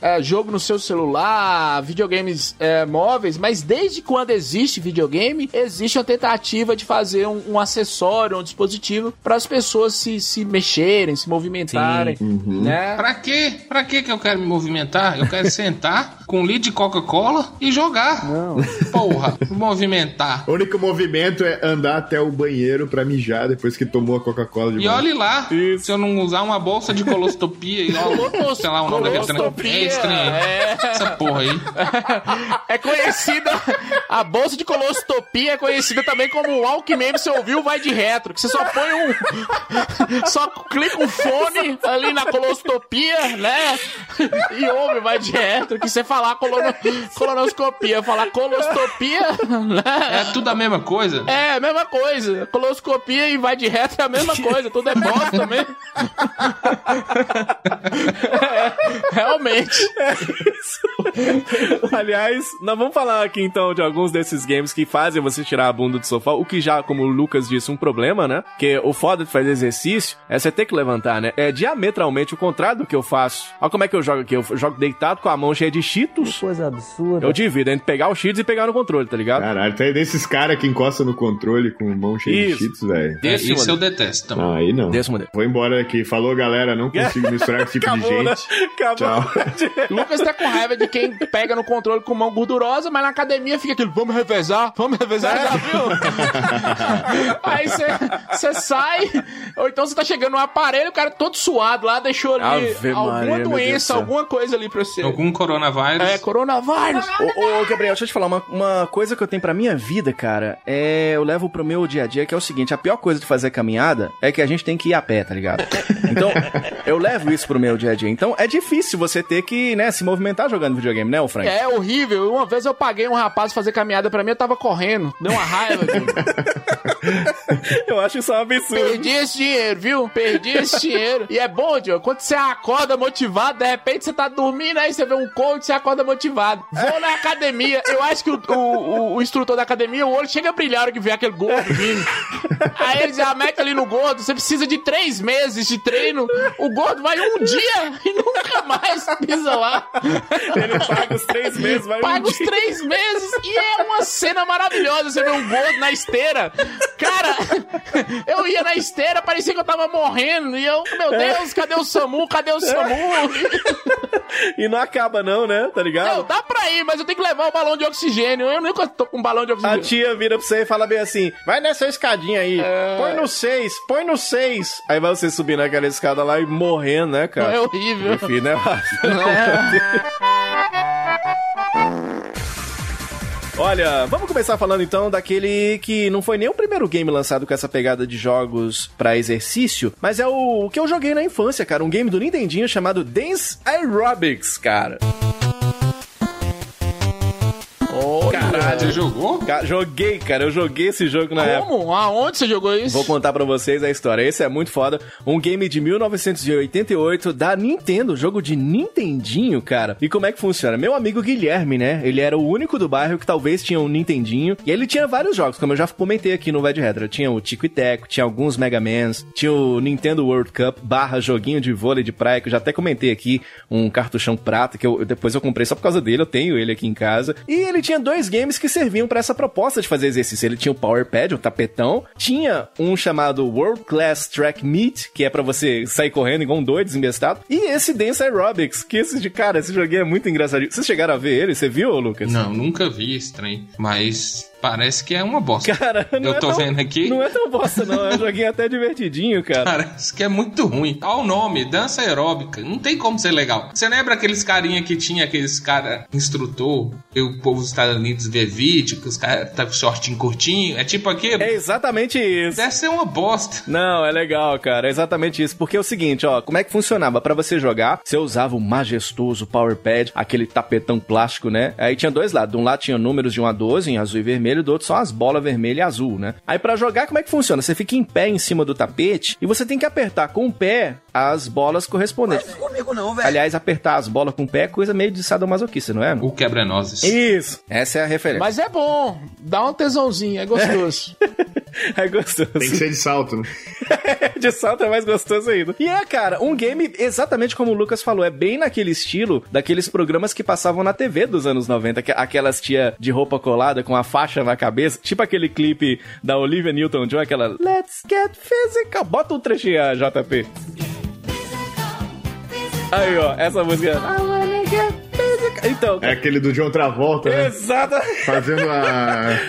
é, jogo no seu celular, videogames é, móveis, mas desde quando existe videogame, existe uma tentativa de fazer um, um acessório, um dispositivo para as pessoas se, se mexerem, se movimentarem, né? Pra quê? Pra quê que eu quero me movimentar? Eu quero sentar com um litro de Coca-Cola e jogar. Não. Porra, movimentar. O único movimento é andar até o banheiro pra mijar depois que tomou a Coca-Cola de E olhe lá, se eu não usar uma bolsa de colostopia e ó, sei lá o nome daquele Colostopia, É estranho. é. Essa porra aí. É conhecida, a bolsa de colostopia é conhecida também como o Walkman, você ouviu, vai de retro, que você só põe um, só clica um fone ali na colostopia, né, e ouve, vai de retro, que você falar colono, colonoscopia, falar colostopia, né, É tudo a mesma coisa. é a mesma coisa, coloscopia e vai de retro é a mesma coisa, tudo é bosta mesmo. É, realmente. Aliás, nós vamos falar aqui então de alguns desses games que fazem você tirar a bunda do sofá, o que já, como o Lucas disse, um problema, né? Que o foda de fazer exercício é você ter que levantar, né? É diametralmente o contrário do que eu faço. Olha como é que eu jogo aqui. Eu jogo deitado com a mão cheia de cheetos. Coisa absurda. Eu divido entre pegar os cheetos e pegar no controle, tá ligado? Caralho, tem desses caras que encostam no controle com mão cheia Isso. de cheats, velho. Esse, esse eu detesto também. Ah, aí não. Desse modelo. Vou embora aqui. Falou, galera. Não consigo misturar esse tipo de Acabou, né? gente. Acabou. Tchau. Lucas tá com raiva de quem pega no controle com mão gordurosa, mas na academia fica aquilo, vamos revezar, vamos revezar, já viu? Aí você sai, ou então você tá chegando no aparelho, o cara todo suado lá, deixou ali Ave alguma Maria, doença, alguma coisa ali pra você. Algum coronavírus. É, coronavírus. Ô, ô, Gabriel, deixa eu te falar, uma, uma coisa que eu tenho pra minha vida, cara, é. Eu levo pro meu dia a dia, que é o seguinte: a pior coisa de fazer caminhada é que a gente tem que ir a pé, tá ligado? Então, eu levo isso pro meu dia a dia. Então, é difícil você ter que, né, se movimentar jogando videogame, né, ô Frank? É horrível. Uma vez eu paguei um rapaz fazer caminhada pra mim, eu tava correndo. Deu uma raiva? Eu acho isso um absurdo. Perdi esse dinheiro, viu? Perdi esse dinheiro. E é bom, Diogo, quando você acorda motivado, de repente você tá dormindo, aí você vê um coach, você acorda motivado. Vou na academia. Eu acho que o, o, o- o instrutor da academia, o olho chega a brilhar hora que vê aquele gordo vindo. Aí ele já mete ali no gordo, você precisa de três meses de treino. O gordo vai um dia e nunca mais pisa lá. Ele paga os três meses, vai um Paga os dia. três meses e é uma cena maravilhosa. Você vê um gordo na esteira. Cara, eu ia na esteira, parecia que eu tava morrendo. E eu, meu Deus, cadê o SAMU? Cadê o SAMU? E não acaba, não, né? Tá ligado? Não, dá pra ir, mas eu tenho que levar o balão de oxigênio. Eu nunca tô com um balão de A oxigênio. tia vira pra você e fala bem assim: vai nessa escadinha aí, É. põe no seis, põe no seis. Aí vai você subir naquela escada lá e morrendo, né, cara? É horrível. Enfim, né? Olha, vamos começar falando então daquele que não foi nem o primeiro game lançado com essa pegada de jogos pra exercício, mas é o, o que eu joguei na infância, cara. Um game do Nintendinho chamado Dance Aerobics, cara. Caralho. Jogou? Ca- Joguei, cara. Eu joguei esse jogo na época. Como? Aonde você jogou isso? Vou contar pra vocês a história. Esse é muito foda. Um game de 1988 da Nintendo, jogo de Nintendinho, cara. E como é que funciona? Meu amigo Guilherme, né? Ele era o único do bairro que talvez tinha um Nintendinho. E ele tinha vários jogos, como eu já comentei aqui no de Retro. Tinha o Tico e Teco, tinha alguns Mega Mans, tinha o Nintendo World Cup barra joguinho de vôlei de praia, que eu já até comentei aqui, um cartuchão prata, que eu, depois eu comprei só por causa dele, eu tenho ele aqui em casa. E ele tinha dois games que serviam serviam pra essa proposta de fazer exercício. Ele tinha o Power Pad, o tapetão, tinha um chamado World Class Track Meet, que é pra você sair correndo igual um doido, desembestado, e esse Dance Aerobics, que esse de cara, esse joguinho é muito engraçadinho. Vocês chegaram a ver ele? Você viu, Lucas? Não, nunca vi esse trem. Mas parece que é uma bosta. Cara, não Eu é tô tão- vendo aqui. Não é tão bosta, não. É um joguinho até divertidinho, cara. Parece que é muito ruim. Olha o nome, dança aeróbica. Não tem como ser legal. Você lembra aqueles carinha que tinha aqueles cara instrutor? Que o povo dos Estados Unidos vê vídeo, que os caras tá com shortinho curtinho. É tipo aquilo? É exatamente isso. Deve ser uma bosta. Não, é legal, cara. É exatamente isso. Porque é o seguinte, ó, como é que funcionava? Pra você jogar, você usava o majestoso Power Pad, aquele tapetão plástico, né? Aí tinha dois lados. De um lado tinha números de 1 a 12, em azul e vermelho, do outro só as bolas vermelha e azul, né? Aí pra jogar, como é que funciona? Você fica em pé em cima do tapete e você tem que apertar com o pé as bolas correspondentes. Comigo não, velho. Aliás, apertar as bolas com o pé é coisa meio de sadomasoquista, não é? O quebra-nozes. Isso. Essa é a referência. Mas é bom, dá um tesãozinho, é gostoso. É gostoso. Tem que ser de salto, né? de salto é mais gostoso ainda. E é, cara, um game exatamente como o Lucas falou, é bem naquele estilo daqueles programas que passavam na TV dos anos 90, que- aquelas tia de roupa colada com a faixa na cabeça, tipo aquele clipe da Olivia Newton-John, aquela Let's Get Physical. Bota um trechinho, a JP. Aí, ó, essa música. I wanna get physical. Então, É aquele do John Travolta, né? exata. Fazendo a,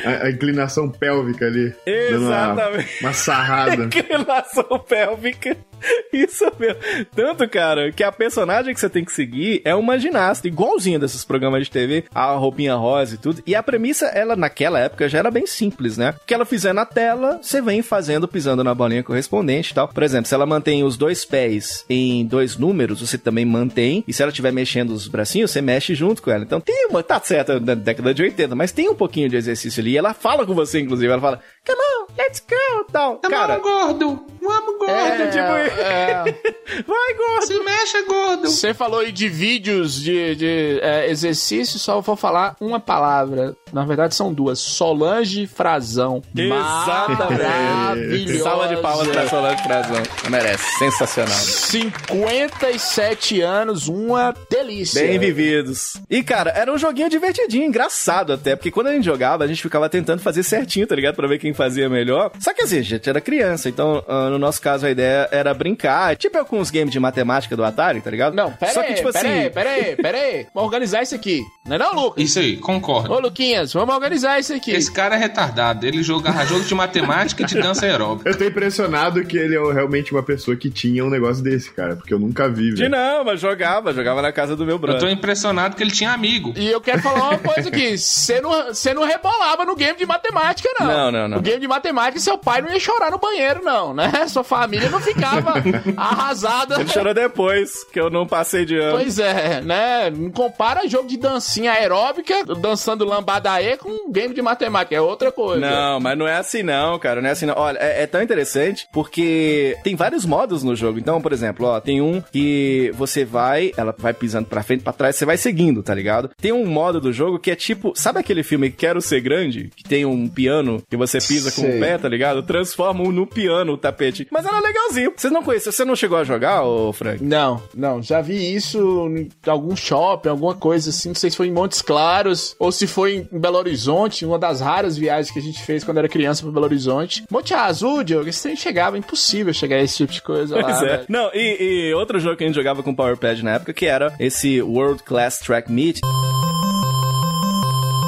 a- a inclinação pélvica ali. Dando uma, Exatamente. uma sarrada. Inclinação pélvica. Isso mesmo. Tanto, cara, que a personagem que você tem que seguir é uma ginasta, igualzinha desses programas de TV, a roupinha rosa e tudo. E a premissa, ela naquela época já era bem simples, né? O que ela fizer na tela, você vem fazendo, pisando na bolinha correspondente e tal. Por exemplo, se ela mantém os dois pés em dois números, você também mantém. E se ela estiver mexendo os bracinhos, você mexe junto com ela. Então tem uma. Tá certo, da década de 80, mas tem um pouquinho de exercício ali. E ela fala com você, inclusive. Ela fala, come on, let's go, tal. Cara, gordo. Vamos, gordo. é, tipo, é. vai, gordo. Se mexe, gordo. Você falou aí de vídeos de, de é, exercício, só vou falar uma palavra. Na verdade, são duas. Solange Frazão. Exatamente. Maravilhosa. Salva de palmas pra Solange Frazão. Merece. Sensacional. 57 anos, uma delícia. Bem vividos. E, cara, era um joguinho divertidinho, engraçado até, porque quando a gente jogava, a gente ficava tentando fazer certinho, tá ligado? Pra ver quem fazia melhor. Só que assim, a gente era criança, então, ah, no nosso caso, a ideia era brincar. Tipo os games de matemática do Atari, tá ligado? Não, pera Só aí, que, tipo pera assim. aí, pera aí, pera aí. Vamos organizar isso aqui. Não é não, Lucas? Isso aí, concordo. Ô, Luquinhas, vamos organizar isso aqui. Esse cara é retardado. Ele jogava jogo de matemática e de dança aeróbica. Eu tô impressionado que ele é realmente uma pessoa que tinha um negócio desse, cara. Porque eu nunca vi, De velho. não, mas jogava, jogava na casa do meu Eu tô brother. impressionado que ele tinha amigo. E eu quero falar uma coisa aqui. Você não, você não rebolava no game de matemática, não. Não, não, não. No game de matemática, seu pai não ia chorar no banheiro, não, né? Sua família não ficava arrasada. Ele chorou depois, que eu não passei de ano. Pois é, né? Não compara jogo de dancinha aeróbica, dançando lambadaê, com um game de matemática. É outra coisa. Não, mas não é assim não, cara. Não é assim não. Olha, é, é tão interessante porque tem vários modos no jogo. Então, por exemplo, ó, tem um que você vai, ela vai pisando pra frente, pra trás, você vai seguindo, tá ligado? Tem um modo do jogo que é tipo, sabe aquele filme Quero Ser Grande? Que tem um piano que você pisa com Sei. o pé, tá ligado? Transforma um no piano o tapete. Mas era legalzinho. Vocês não conhecem, você não chegou a jogar, ô Frank? Não, não, já vi isso em algum shopping, alguma coisa assim, não sei se foi em Montes Claros ou se foi em Belo Horizonte, uma das raras viagens que a gente fez quando era criança pra Belo Horizonte. Monte Azul, Diogo, esse trem chegava, impossível chegar a esse tipo de coisa lá. Pois é. velho. Não, e, e outro jogo que a gente jogava com Power Pad na época, que era esse World Class Track Meet.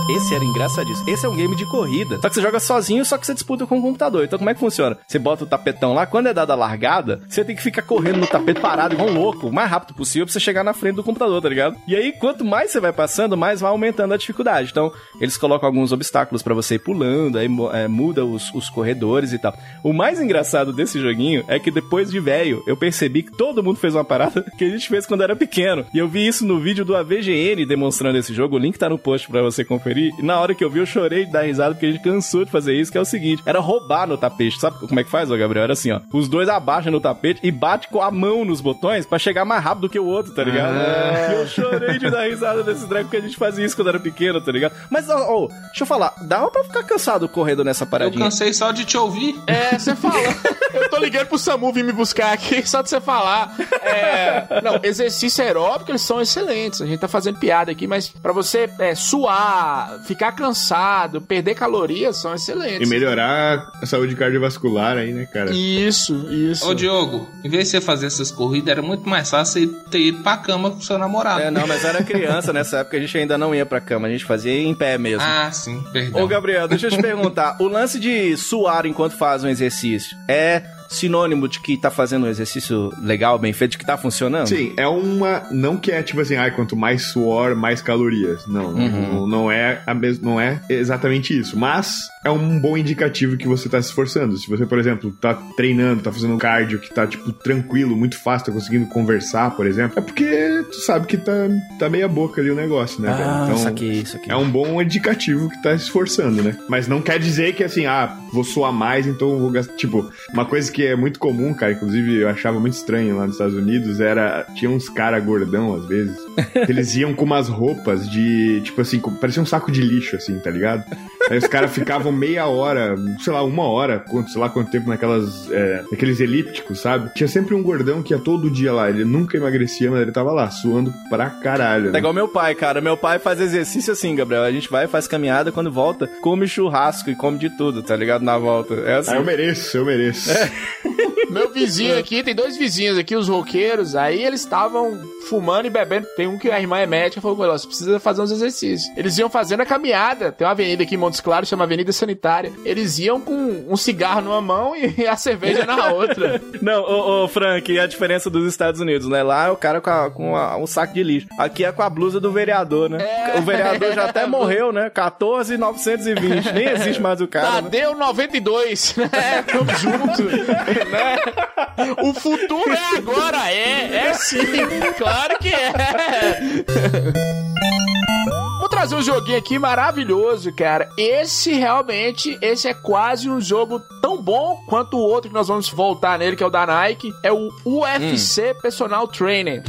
Esse era engraçadíssimo. Esse é um game de corrida. Só que você joga sozinho, só que você disputa com o computador. Então como é que funciona? Você bota o tapetão lá, quando é dada a largada, você tem que ficar correndo no tapete parado igual um louco, o mais rápido possível pra você chegar na frente do computador, tá ligado? E aí, quanto mais você vai passando, mais vai aumentando a dificuldade. Então, eles colocam alguns obstáculos pra você ir pulando, aí é, muda os, os corredores e tal. O mais engraçado desse joguinho é que depois de velho, eu percebi que todo mundo fez uma parada que a gente fez quando era pequeno. E eu vi isso no vídeo do AVGN demonstrando esse jogo. O link tá no post pra você conferir. E na hora que eu vi, eu chorei de dar risada porque a gente cansou de fazer isso, que é o seguinte: era roubar no tapete. Sabe como é que faz, ô Gabriel? Era assim, ó. Os dois abaixam no tapete e bate com a mão nos botões pra chegar mais rápido do que o outro, tá ligado? E eu chorei de dar risada desse drag porque a gente fazia isso quando era pequeno, tá ligado? Mas, ó, ó, deixa eu falar, dava pra ficar cansado correndo nessa Eu paradinha. cansei só de te ouvir. É, você fala. Eu tô ligando pro Samu vir me buscar aqui, só de você falar. É, não, exercício aeróbico, eles são excelentes. A gente tá fazendo piada aqui, mas pra você é, suar, ficar, ficar cansado, perder calorias são E excelentes. melhorar a saúde cardiovascular aí, né, cara? Isso, isso. Ô Diogo, em vez de você fazer essas corridas, era muito mais fácil você ter ido pra cama com seu namorado. É, não, mas era criança nessa época, a gente ainda não ia pra cama, a gente fazia em pé mesmo. Ah, sim, perdão. Ô, Gabriel, deixa eu te perguntar. O lance de suar enquanto faz um exercício é sinônimo de que tá fazendo um exercício legal, bem feito, de que tá funcionando? Sim, é uma. Não que é tipo assim, ai, quanto mais suor, mais calorias. Não, não, não é a mes... não é exatamente isso. Mas é um bom indicativo que você tá se esforçando. Se você, por exemplo, tá treinando, tá fazendo um cardio que tá, tipo, tranquilo, muito fácil, tá conseguindo conversar, por exemplo, é porque tu sabe que tá, tá meia boca ali o negócio, né? Ah, Então, isso aqui, isso aqui. é um bom indicativo que tá se esforçando, né? Mas não quer dizer que assim, ah, vou suar mais, então eu vou gastar. Tipo, uma coisa que é muito comum, cara, inclusive eu achava muito estranho lá nos Estados Unidos, era. Tinha uns cara gordão, às vezes. eles iam com umas roupas de. Tipo assim, parecia um saco de lixo, assim, tá ligado? Aí os caras ficavam meia hora, sei lá, uma hora, sei lá quanto tempo naquelas. É, naqueles elípticos, sabe? Tinha sempre um gordão que ia todo dia lá. Ele nunca emagrecia, mas ele tava lá, suando pra caralho. É Né? igual meu pai, cara. Meu pai faz exercício assim, Gabriel. A gente vai, faz caminhada, quando volta, come churrasco e come de tudo, tá ligado? Na volta. É assim. Ah, eu mereço, eu mereço. Meu vizinho aqui, tem dois vizinhos aqui, os roqueiros, aí eles estavam fumando e bebendo. Tem um que a irmã é médica, falou, "Olha, você precisa fazer uns exercícios. Eles iam fazendo a caminhada. Tem uma avenida aqui em Montes Claros, chama Avenida Sanitária. Eles iam com um cigarro numa mão e a cerveja na outra. Não, ô, ô, Frank, e a diferença dos Estados Unidos, né? Lá é o cara com, a- com a- um saco de lixo. Aqui é com a blusa do vereador, né? É. O vereador já até morreu, né? 14,920. Nem existe mais o cara. né? Tadeu 92, né? Tamo junto, né? O futuro é agora, é, é sim, claro que é. Vou trazer um joguinho aqui maravilhoso, cara. Esse realmente, esse é quase um jogo tão bom quanto o outro que nós vamos voltar nele, que é o da Nike. É o UFC Personal Trainer.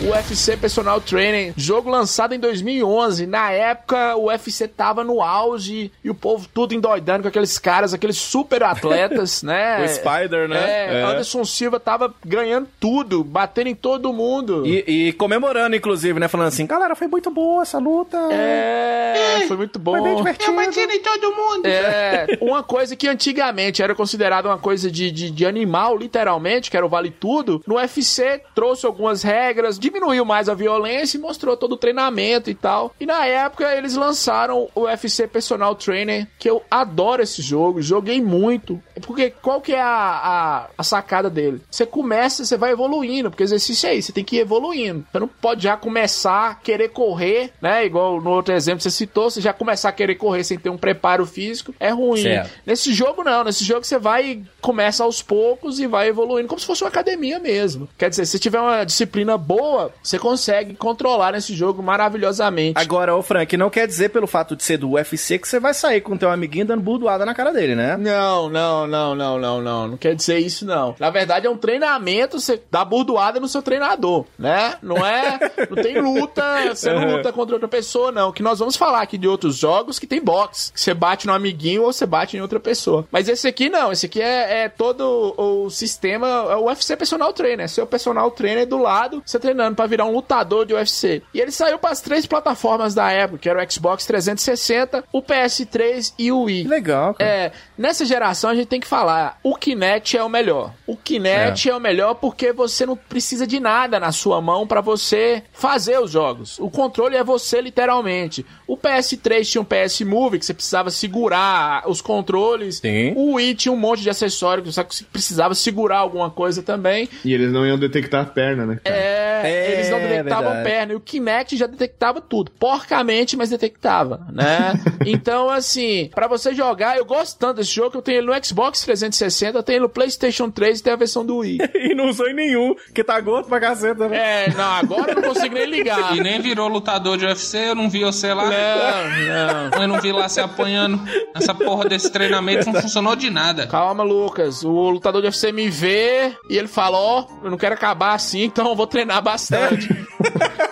UFC Personal Training, jogo lançado em 2011. Na época, o UFC tava no auge e o povo tudo endoidando com aqueles caras, aqueles super atletas, né? O Spider, né? É, É. Anderson Silva tava ganhando tudo, batendo em todo mundo. E, e comemorando, inclusive, né? Falando assim, galera, foi muito boa essa luta. É, foi muito bom. Foi bem divertido. em todo mundo. É, uma coisa que antigamente era considerada uma coisa de, de, de animal, literalmente, que era o vale tudo, no UFC trouxe algumas regras, diminuiu mais a violência e mostrou todo o treinamento e tal. E na época eles lançaram o UFC Personal Trainer, que eu adoro esse jogo, joguei muito. Porque qual que é a, a, a sacada dele? Você começa, você vai evoluindo, porque exercício é isso, você tem que ir evoluindo. Você não pode já começar a querer correr, né? Igual no outro exemplo que você citou, você já começar a querer correr sem ter um preparo físico, é ruim. Certo. Nesse jogo não, nesse jogo você vai começa aos poucos e vai evoluindo como se fosse uma academia mesmo. Quer dizer, se tiver uma disciplina boa, você consegue controlar nesse jogo maravilhosamente. Agora, ô Frank, não quer dizer pelo fato de ser do UFC que você vai sair com teu amiguinho dando burdoada na cara dele, né? Não, não, não, não, não, não. Não quer dizer isso, não. Na verdade, é um treinamento, você dá burdoada no seu treinador, né? Não é. Não tem luta, você não luta contra outra pessoa, não. Que nós vamos falar aqui de outros jogos que tem boxe. Que você bate no amiguinho ou você bate em outra pessoa. Mas esse aqui não, esse aqui é, é todo o sistema, é o UFC Personal Trainer. Seu personal trainer do lado, você treinando pra virar um lutador de UFC. E ele saiu para as três plataformas da época, que era o Xbox 360, o PS3 e o Wii. Legal, cara. É, nessa geração a gente tem que falar, o Kinect é o melhor. O Kinect é, o melhor porque você não precisa de nada na sua mão pra você fazer os jogos. O controle é você literalmente. O PS3 tinha um PS Move que você precisava segurar os controles. Sim. O Wii tinha um monte de acessórios que você precisava segurar alguma coisa também. E eles não iam detectar a perna, né? cara? É, É, eles não detectavam verdade. perna. E o Kinect já detectava tudo. Porcamente, mas detectava, né? então, assim, pra você jogar, eu gosto tanto desse jogo que eu tenho ele no Xbox 360, eu tenho ele no PlayStation 3 e tem a versão do Wii. E não usou em nenhum, que tá gordo pra caceta, né? É, não, agora eu não consigo nem ligar. E nem virou lutador de UFC, eu não vi você lá. Não, não. Eu não vi lá se apanhando. Essa porra desse treinamento não funcionou de nada. Calma, Lucas. O lutador de UFC me vê e ele fala: Ó, eu não quero acabar assim, então eu vou treinar bastante. Sério?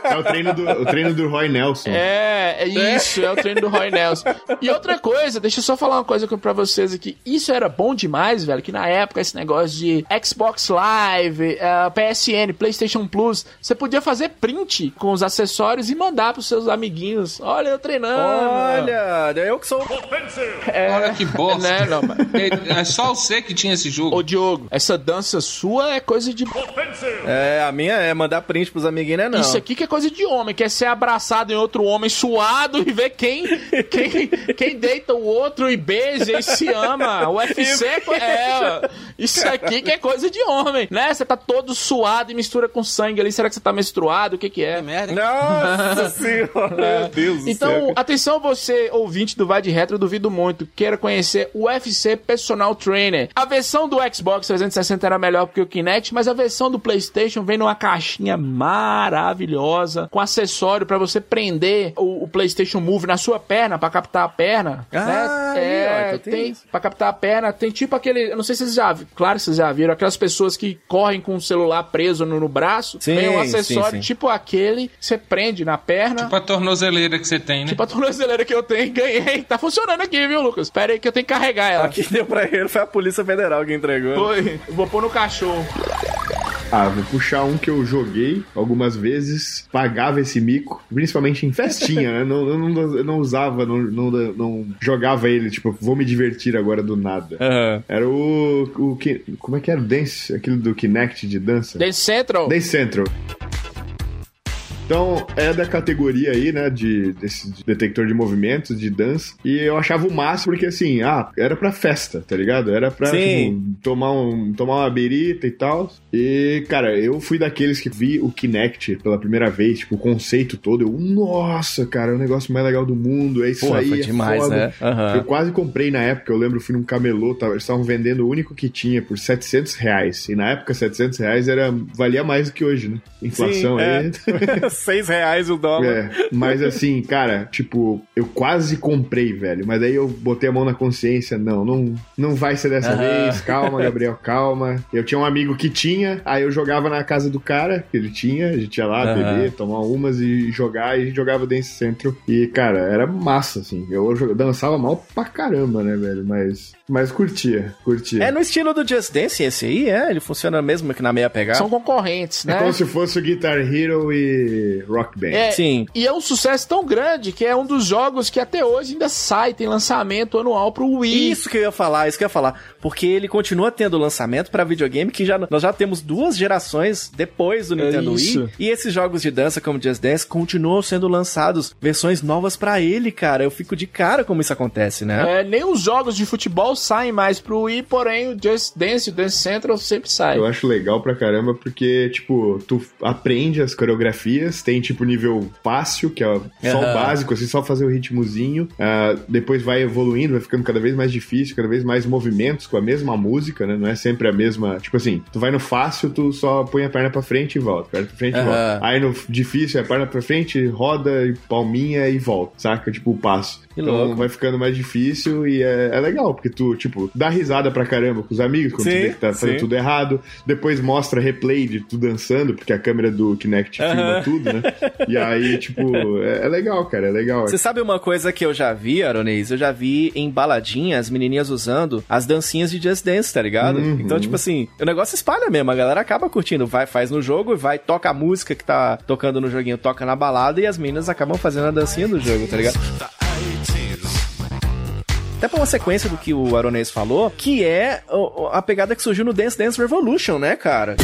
É o treino do, o treino do Roy Nelson. É, é isso, é o treino do Roy Nelson. E outra coisa, deixa eu só falar uma coisa pra vocês aqui. Isso era bom demais, velho, que na época esse negócio de Xbox Live, eh, PSN, PlayStation Plus, você podia fazer print com os acessórios e mandar pros seus amiguinhos. Olha, eu treinando. Olha, eu que sou. Olha que bosta. Né, não, mas... É, é só você que tinha esse jogo. Ô, Diogo, essa dança sua é coisa de. É, a minha é mandar print pros amiguinhos, né? Não. Isso aqui que é coisa de homem, que é ser abraçado em outro homem suado e ver quem, quem, quem deita o outro e beija e se ama. O UFC é, é. Isso aqui que é coisa de homem, né? Você tá todo suado e mistura com sangue ali. Será que você tá menstruado? O que que é? merda, hein? Nossa senhora, meu Deus do Então, céu. atenção você, ouvinte do Vai de Retro, eu duvido muito, queira conhecer o UFC Personal Trainer. A versão do Xbox 360 era melhor que o Kinect, mas a versão do PlayStation vem numa caixinha maravilhosa, com acessório pra você prender o, o PlayStation Move na sua perna, pra captar a perna. Ah, né? aí, ó, É, então tem pra captar a perna, tem tipo aquele, eu não sei se vocês já viram, claro que vocês já viram, aquelas pessoas que correm com o celular preso no, no braço, Sim, tem um sim, acessório sim. tipo aquele, que você prende na perna. Tipo a tornozeleira que você tem, né? Tipo a tornozeleira que eu tenho, ganhei. Tá funcionando aqui, viu, Lucas? Pera aí que eu tenho que carregar ela. Quem deu pra ele foi a Polícia Federal que entregou. Foi. Vou pôr no cachorro. Ah, vou puxar um que eu joguei algumas vezes, pagava esse mico, principalmente em festinha, né? Não, eu, não, eu não usava, não, não, não jogava ele, tipo, vou me divertir agora do nada. Aham. Era o, o. Como é que era o Dance? Aquilo do Kinect de dança? Dance Central. Dance Central. Então, é da categoria aí, né, de, desse detector de movimentos, de dança. E eu achava o máximo, porque assim, ah, era pra festa, tá ligado? Era pra, tipo, tomar, um, tomar uma berita e tal. E, cara, eu fui daqueles que vi o Kinect pela primeira vez, tipo, o conceito todo. Eu, nossa, cara, é o negócio mais legal do mundo, é isso aí. foi é demais, foda. né? Aham. Eu quase comprei na época, eu lembro, fui num camelô, tava, eles estavam vendendo o único que tinha por 700 reais. E na época, 700 reais era, valia mais do que hoje, né? Inflação Sim, aí. é. Seis reais o dólar. É, mas assim, cara, tipo, eu quase comprei, velho. Mas aí eu botei a mão na consciência, não, não, não vai ser dessa vez. Calma, Gabriel, calma. Eu tinha um amigo que tinha, aí eu jogava na casa do cara, que ele tinha, a gente ia lá beber, tomar umas e jogar, e a gente jogava Dance Central. E, cara, era massa, assim. Eu dançava mal pra caramba, né, velho? Mas, mas curtia, curtia. É no estilo do Just Dance esse aí, é? Ele funciona mesmo que na meia pegada? São concorrentes, É né? como se fosse o Guitar Hero e Rock Band. É, Sim. E é um sucesso tão grande que é um dos jogos que até hoje ainda sai, tem lançamento anual pro Wii. Isso que eu ia falar, isso que eu ia falar. Porque ele continua tendo lançamento pra videogame que já, nós já temos duas gerações depois do Nintendo isso. Wii. E esses jogos de dança como Just Dance continuam sendo lançados versões novas pra ele, cara. Eu fico de cara como isso acontece, né? É, nem os jogos de futebol saem mais pro Wii, porém o Just Dance, o Dance Central sempre sai. Eu acho legal pra caramba porque, tipo, tu aprende as coreografias, tem tipo nível fácil, que é só o Aham. básico, assim, só fazer o ritmozinho. ah, depois vai evoluindo, vai ficando cada vez mais difícil, cada vez mais movimentos com a mesma música, né? Não é sempre a mesma. Tipo assim, tu vai no fácil, tu só põe a perna pra frente e volta. Perna pra frente e volta. Aí no difícil é perna pra frente, roda, e palminha e volta, saca? Tipo o passo. Que então louco. vai ficando mais difícil e é, é legal, porque tu, tipo, dá risada pra caramba com os amigos quando tu Sim, vê que tá fazendo sim. tudo errado. Depois mostra replay de tu dançando, porque a câmera do Kinect filma Aham. tudo, né? E aí, tipo, é, é legal, cara, é legal. Você sabe uma coisa que eu já vi, Aronês? Eu já vi em baladinha as menininhas usando as dancinhas de Just Dance, tá ligado? Uhum. Então, tipo assim, o negócio espalha mesmo, a galera acaba curtindo. Vai, faz no jogo, vai, toca a música que tá tocando no joguinho, toca na balada e as meninas acabam fazendo a dancinha do jogo, tá ligado? Até pra uma sequência do que o Aronês falou, que é a pegada que surgiu no Dance Dance Revolution, né, cara?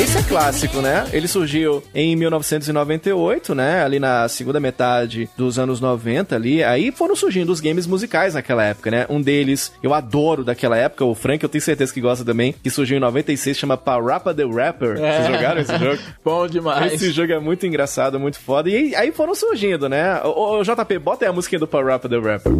Esse é clássico, né? Ele surgiu em 1998, né? Ali na segunda metade dos anos 90 ali. Aí foram surgindo os games musicais naquela época, né? Um deles, eu adoro daquela época, o Frank, eu tenho certeza que gosta também, que surgiu em 96, chama Parappa the Rapper. Vocês jogaram esse jogo? Bom demais. Esse jogo é muito engraçado, muito foda. E aí, foram surgindo, né? Ô, JP, bota aí a musiquinha do Parappa the Rapper.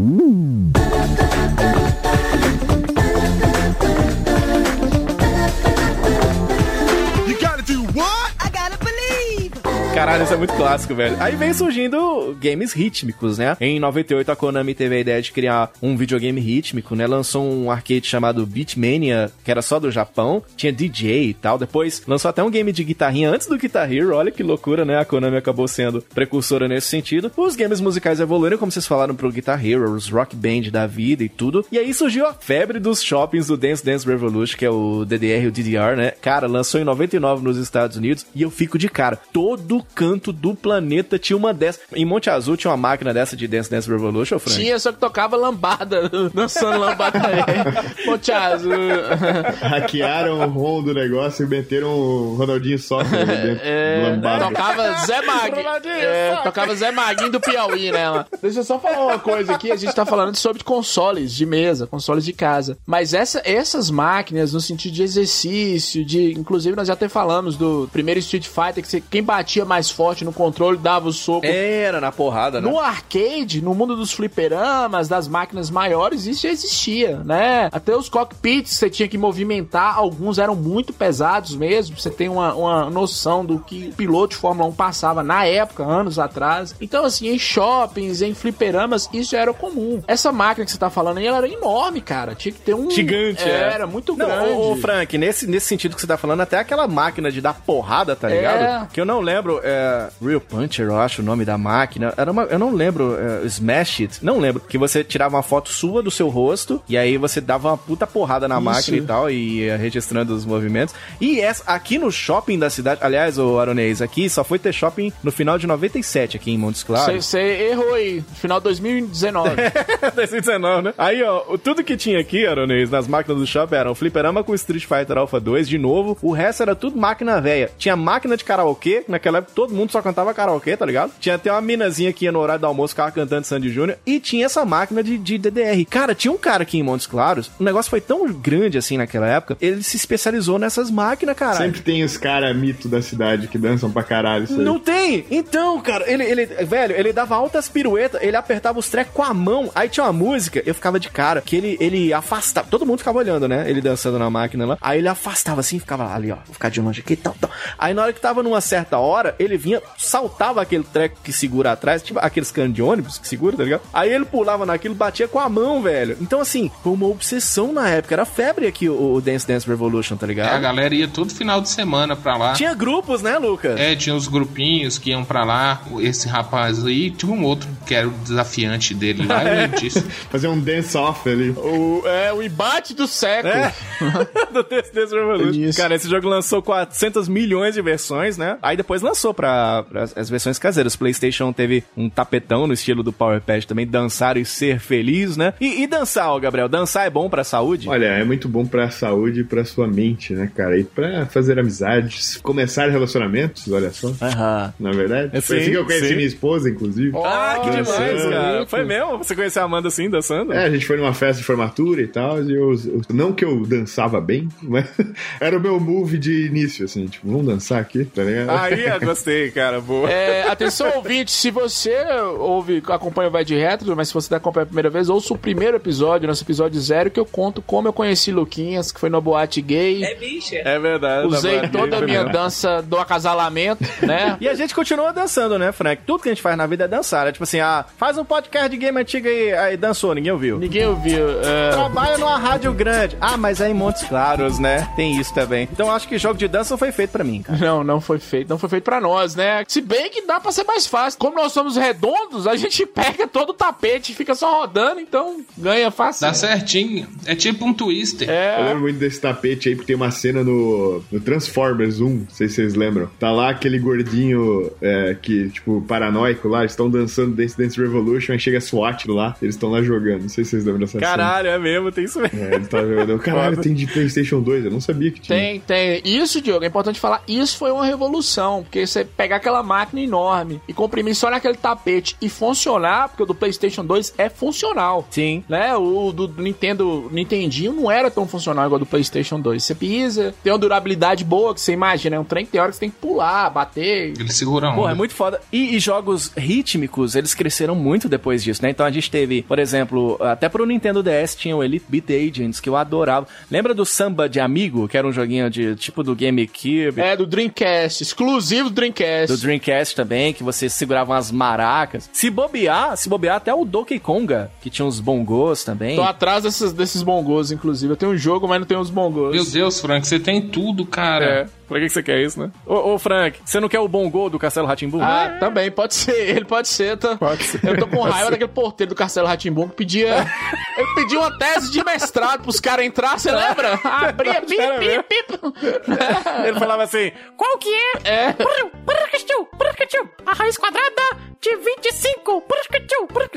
Caralho, isso é muito clássico, velho. Aí vem surgindo games rítmicos, né? Em 98 a Konami teve a ideia de criar um videogame rítmico, né? Lançou um arcade chamado Beatmania, que era só do Japão, tinha DJ e tal. Depois lançou até um game de guitarrinha antes do Guitar Hero. Olha que loucura, né? A Konami acabou sendo precursora nesse sentido. Os games musicais evoluíram, como vocês falaram, pro Guitar Hero, os Rock Band da vida e tudo. E aí surgiu a febre dos shoppings do Dance Dance Revolution, que é o DDR e o DDR, né? Cara, lançou em 99 nos Estados Unidos e eu fico de cara. Todo canto do planeta tinha uma dessa. Em Monte Azul tinha uma máquina dessa de Dance Dance Revolution, Frank? Tinha, só que tocava lambada, dançando lambada aí. Monte Azul. Hackearam o ROM do negócio e meteram o Ronaldinho Soccer dentro do É, lambada. tocava Zé Mag. É, tocava Zé Maguinho do Piauí nela. Deixa eu só falar uma coisa aqui. A gente tá falando sobre consoles de mesa, consoles de casa. Mas essa, essas máquinas, no sentido de exercício, de. Inclusive, nós já até falamos do primeiro Street Fighter, que você- quem batia mais forte no controle dava o soco. Era na porrada, né? No arcade, no mundo dos fliperamas, das máquinas maiores, isso já existia, né? Até os cockpits você tinha que movimentar, alguns eram muito pesados mesmo, você tem uma, uma noção do que o piloto de Fórmula 1 passava na época, anos atrás. Então, assim, em shoppings, em fliperamas, isso já era comum. Essa máquina que você tá falando aí, ela era enorme, cara. Tinha que ter um... Gigante, é. Era muito Não, grande. ô, ô, Frank, nesse, nesse sentido que você tá falando, até aquela máquina de dar porrada, tá ligado? É. Que eu não lembro, é. Real Puncher, eu acho o nome da máquina. Era uma. Eu não lembro, é, Smash It. Não lembro. Que você tirava uma foto sua do seu rosto e aí você dava uma puta porrada na Isso. máquina e tal, e ia registrando os movimentos. E essa, aqui no shopping da cidade, aliás, o Aronês, aqui só foi ter shopping no final de 97, aqui em Montes Claros. Você errou aí, final de 2019. 2019, né? Aí, ó, o- tudo que tinha aqui, Aronês, nas máquinas do shopping era um fliperama com Street Fighter Alpha 2 de novo. O resto era tudo máquina velha. Tinha máquina de karaokê, naquela época todo mundo só cantava karaokê, tá ligado? Tinha até uma minazinha que ia no horário do almoço, ficava cantando Sandy Júnior. E tinha essa máquina de, de DDR. Cara, tinha um cara aqui em Montes Claros, o negócio foi tão grande assim naquela época, ele se especializou nessas máquinas, cara. Sempre tem os caras mito da cidade que dançam pra caralho isso aí. Não tem! Então, cara, ele, ele, velho, ele dava altas piruetas, ele apertava os trecos com a mão, aí tinha uma música, eu ficava de cara, que ele, ele afastava, todo mundo ficava olhando, né? Ele dançando na máquina lá, aí ele afastava assim, ficava ali, ó, vou ficar de longe aqui, tal, tal. Aí na hora que tava numa certa hora, ele vinha, saltava aquele treco que segura atrás, tipo aqueles canos de ônibus que segura, tá ligado? Aí ele pulava naquilo, batia com a mão, velho. Então, assim, foi uma obsessão na época, era febre aqui o, o Dance Dance Revolution, tá É, a ligado? galera ia todo final de semana pra lá. Tinha grupos, né, Lucas? É, tinha os grupinhos que iam pra lá. Esse rapaz aí, tinha um outro que era o desafiante dele lá, eu lembro disso. Fazer um dance-off ali. o, é, o embate do século. É. do Dance Dance Revolution. Isso. Cara, esse jogo lançou 400 milhões de versões, né? Aí depois lançou pra, pra as versões caseiras. PlayStation teve um tapetão no estilo do Power Pad também, dançar e ser feliz, né? E, e dançar, ó, Gabriel, dançar é bom pra saúde? Olha, é muito bom pra saúde e pra sua mente, né, cara? E pra fazer amizades, começar relacionamentos, olha só. Aham. Na verdade, É, foi assim sim, que eu conheci sim. minha esposa, inclusive. Ah, que demais, cara. Foi mesmo? Você conheceu a Amanda assim, dançando? É, a gente foi numa festa de formatura e tal, e eu, eu- não que eu dançava bem, mas era o meu move de início, assim, tipo, vamos dançar aqui, tá ligado? Aí gostei, cara, boa. É, atenção, ouvinte, se você ouve, acompanha o Vai de Retro, mas se você acompanha a primeira vez, ouça o primeiro episódio, nosso episódio zero, que eu conto como eu conheci Luquinhas, que foi no boate gay. É verdade. Usei tá bom. toda a minha dança do acasalamento, né? E a gente continua dançando, né, Frank? Tudo que a gente faz na vida é dançar. É tipo assim, ah, faz um podcast de game antigo aí, aí dançou, ninguém ouviu. Ninguém ouviu. é, Trabalha numa rádio grande. Ah, mas é em Montes Claros, né? Tem isso também. Então acho que jogo de dança não foi feito pra mim, cara. Não, não foi feito. Não foi feito nós, né? Se bem que dá pra ser mais fácil. Como nós somos redondos, a gente pega todo o tapete e fica só rodando, então ganha fácil. Dá certinho. É tipo um twister. Eu É. lembro muito desse tapete aí, porque tem uma cena no, no Transformers 1, não sei se vocês lembram. Tá lá aquele gordinho é, que, tipo, paranoico lá, eles estão dançando Dance Dance Revolution, aí chega a SWAT lá, eles estão lá jogando. Não sei se vocês lembram dessa Caralho, é mesmo, tem isso mesmo. cena. É, eles estavam jogando. Eu, Caralho, tem de PlayStation 2, eu não sabia que tinha. Tem, tem. Isso, Diogo, é importante falar. Isso foi uma revolução. Porque você pegar aquela máquina enorme e comprimir só naquele tapete e funcionar, porque o do PlayStation 2 é funcional. Sim. Né? O do Nintendo, Nintendinho não era tão funcional igual do PlayStation 2. Você pisa, tem uma durabilidade boa, que você imagina, é um trem que tem hora que você tem que pular, bater. Ele segura a Pô, é muito foda. E, e jogos rítmicos, eles cresceram muito depois disso, né? Então a gente teve, por exemplo, até pro Nintendo DS tinha o Elite Beat Agents, que eu adorava. Lembra do Samba de Amigo, que era um joguinho de tipo do GameCube? É, do Dreamcast, exclusivo do Dreamcast. Do Dreamcast também, que você segurava umas maracas. Se bobear, se bobear até o Donkey Konga, que tinha uns bongos também. Tô atrás desses, desses bongos, inclusive. Eu tenho um jogo, mas não tenho os bongos. Meu Deus, Frank, você tem tudo, cara. É. Pra que que você quer isso, né? Ô, ô, Frank, você não quer o bongo do Castelo Ratimbum? Ah, também, pode ser. Ele pode ser, tá? Pode ser. Eu tô com raiva daquele porteiro do Castelo Ratimbum que pedia. ele pediu uma tese de mestrado pros caras entrar, você lembra? Abria, pip, pip, pip. Ele falava assim, qual que é? É. A raiz quadrada de 25.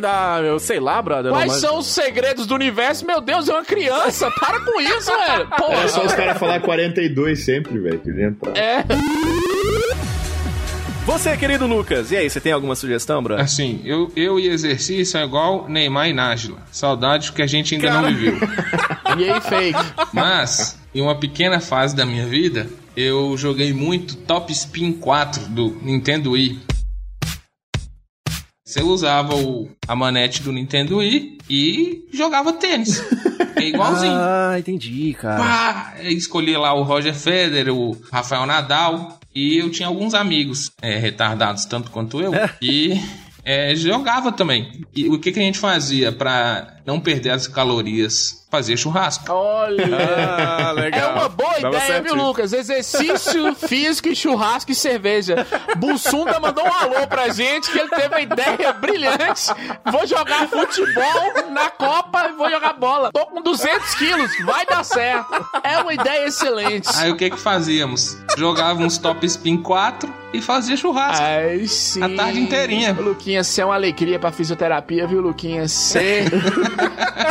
Ah, eu sei lá, brother. Quais não, mas- são os segredos do universo? Meu Deus, é uma criança. Para com isso, velho. Pô, É só os caras falar 42 sempre, velho, que ele entra. É. Você, querido Lucas, e aí, você tem alguma sugestão, brother? Assim, eu, eu e exercício é igual Neymar e Nájila. Saudade que a gente ainda não viveu. E aí, fake? Mas, em uma pequena fase da minha vida, eu joguei muito Top Spin 4 do Nintendo Wii. Você usava o, a manete do Nintendo Wii e jogava tênis. É igualzinho. Ah, entendi, cara. Pá, escolhi lá o Roger Federer, o Rafael Nadal e eu tinha alguns amigos é, retardados tanto quanto eu e é, jogava também. E o que, que a gente fazia pra não perder as calorias? Fazia churrasco. Olha. Ah, legal. É uma boa Dava ideia, certo viu. Lucas? Exercício físico e churrasco e cerveja. Bussunda mandou um alô pra gente que ele teve uma ideia brilhante. Vou jogar futebol na Copa e vou jogar bola. Tô com 200 quilos, vai dar certo. É uma ideia excelente. Aí o que que fazíamos? Jogava uns Top Spin 4 e fazia churrasco. Aí sim. A tarde inteirinha. Luquinhas, você é uma alegria pra fisioterapia, viu, Luquinhas? Você.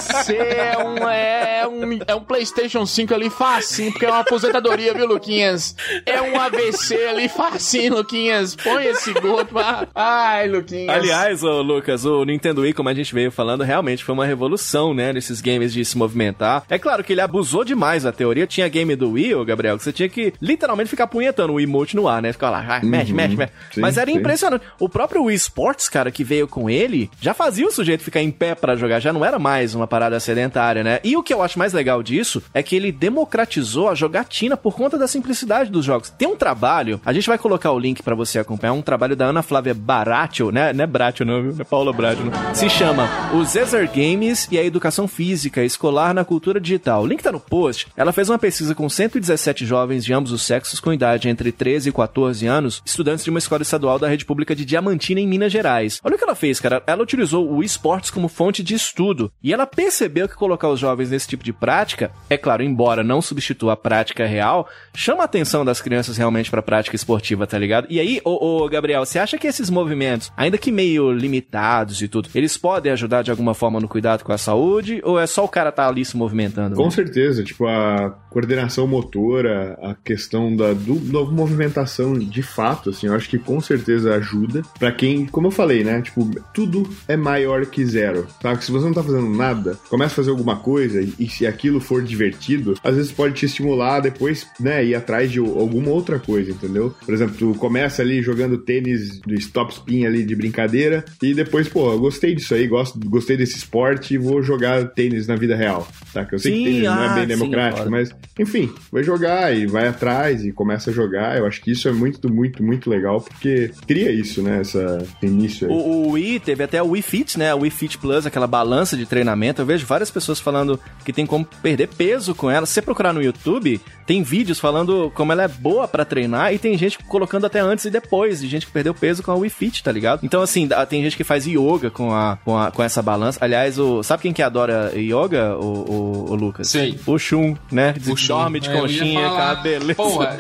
Você é um, é, um, é um PlayStation 5 ali facinho, porque é uma aposentadoria, viu, Luquinhas? É um AVC ali facinho, Luquinhas. Põe esse gol pra. Ai, Luquinhas. Aliás, ô Lucas, o Nintendo Wii, como a gente veio falando, realmente foi uma revolução, né, nesses games de se movimentar. É claro que ele abusou demais da teoria. Tinha game do Wii, ô Gabriel, que você tinha que literalmente ficar punhetando o emote no ar, né? Ficar lá, ah, mexe, mexe, mexe. Sim, Mas era sim. impressionante. O próprio Wii Sports, cara, que veio com ele, já fazia o sujeito ficar em pé pra jogar, já não era mais uma parada sedentária, né? E o que eu acho mais legal disso é que ele democratizou a jogatina por conta da simplicidade dos jogos. Tem um trabalho, a gente vai colocar o link pra você acompanhar, um trabalho da Ana Flávia Baratio, né? Não é Bratio não, viu? É Paula Bratio não. Se chama Os Exer Games e a Educação Física Escolar na Cultura Digital. O link tá no post. Ela fez uma pesquisa com 117 jovens de ambos os sexos com idade entre 13 e 14 anos, estudantes de uma escola estadual da Rede Pública de Diamantina, em Minas Gerais. Olha o que ela fez, cara. Ela utilizou o esportes como fonte de estudo. E ela percebeu que colocar os jovens nesse tipo de prática, é claro, embora não substitua a prática real, chama a atenção das crianças realmente pra prática esportiva, tá ligado? E aí, ô, ô, Gabriel, você acha que esses movimentos, ainda que meio limitados e tudo, eles podem ajudar de alguma forma no cuidado com a saúde? Ou é só o cara tá ali se movimentando? Com né? certeza, tipo, a coordenação motora, a questão da, do, da movimentação de fato, assim, eu acho que com certeza ajuda. Pra quem, como eu falei, né, tipo, tudo é maior que zero, tá? Se você não tá fazendo nada, começa a fazer alguma coisa e, se aquilo for divertido, às vezes pode te estimular depois, né, ir atrás de alguma outra coisa, entendeu? Por exemplo, tu começa ali jogando tênis do stop spin ali de brincadeira e depois, pô, eu gostei disso aí, gosto, gostei desse esporte e vou jogar tênis na vida real, tá? Que eu sei Sim, que tênis não ah, é bem sim, democrático, foda. mas enfim, vai jogar e vai atrás e começa a jogar. Eu acho que isso é muito, muito, muito legal porque cria isso, né? Essa início aí. O, o Wii teve até o Wii Fit, né? O Wii Fit Plus, aquela balança de treinamento. Eu vejo várias pessoas falando que tem como perder peso com ela. Se você procurar no YouTube, tem vídeos falando como ela é boa pra treinar e tem gente colocando até antes e depois, de gente que perdeu peso com a Wii Fit, tá ligado? Então, assim, tem gente que faz yoga com, a, com, a, com essa balança. Aliás, o, sabe quem que adora yoga, o, o, o Lucas? Sei. O Shun, né? O Shun. Dorme de É, eu ia conchinha, falar- cabelo. Porra,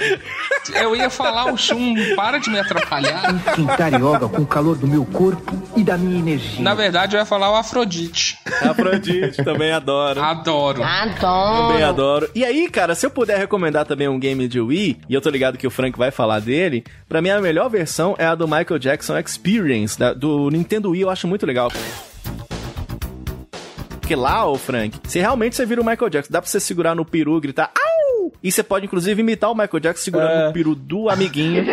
eu ia falar o Shun, para de me atrapalhar. Esquentar yoga com o calor do meu corpo e da minha energia. Na verdade, eu ia falar o Afrodite. Afrodite, também adoro. Adoro. Também adoro. E aí, cara, se eu puder recomendar também um game de Wii, e eu tô ligado que o Frank vai falar dele, pra mim a melhor versão é a do Michael Jackson Experience, da- do Nintendo Wii, eu acho muito legal. Porque lá, ô Frank, se realmente você vira o Michael Jackson, dá pra você segurar no peru e gritar Au! E você pode, inclusive, imitar o Michael Jackson segurando É. o peru do amiguinho,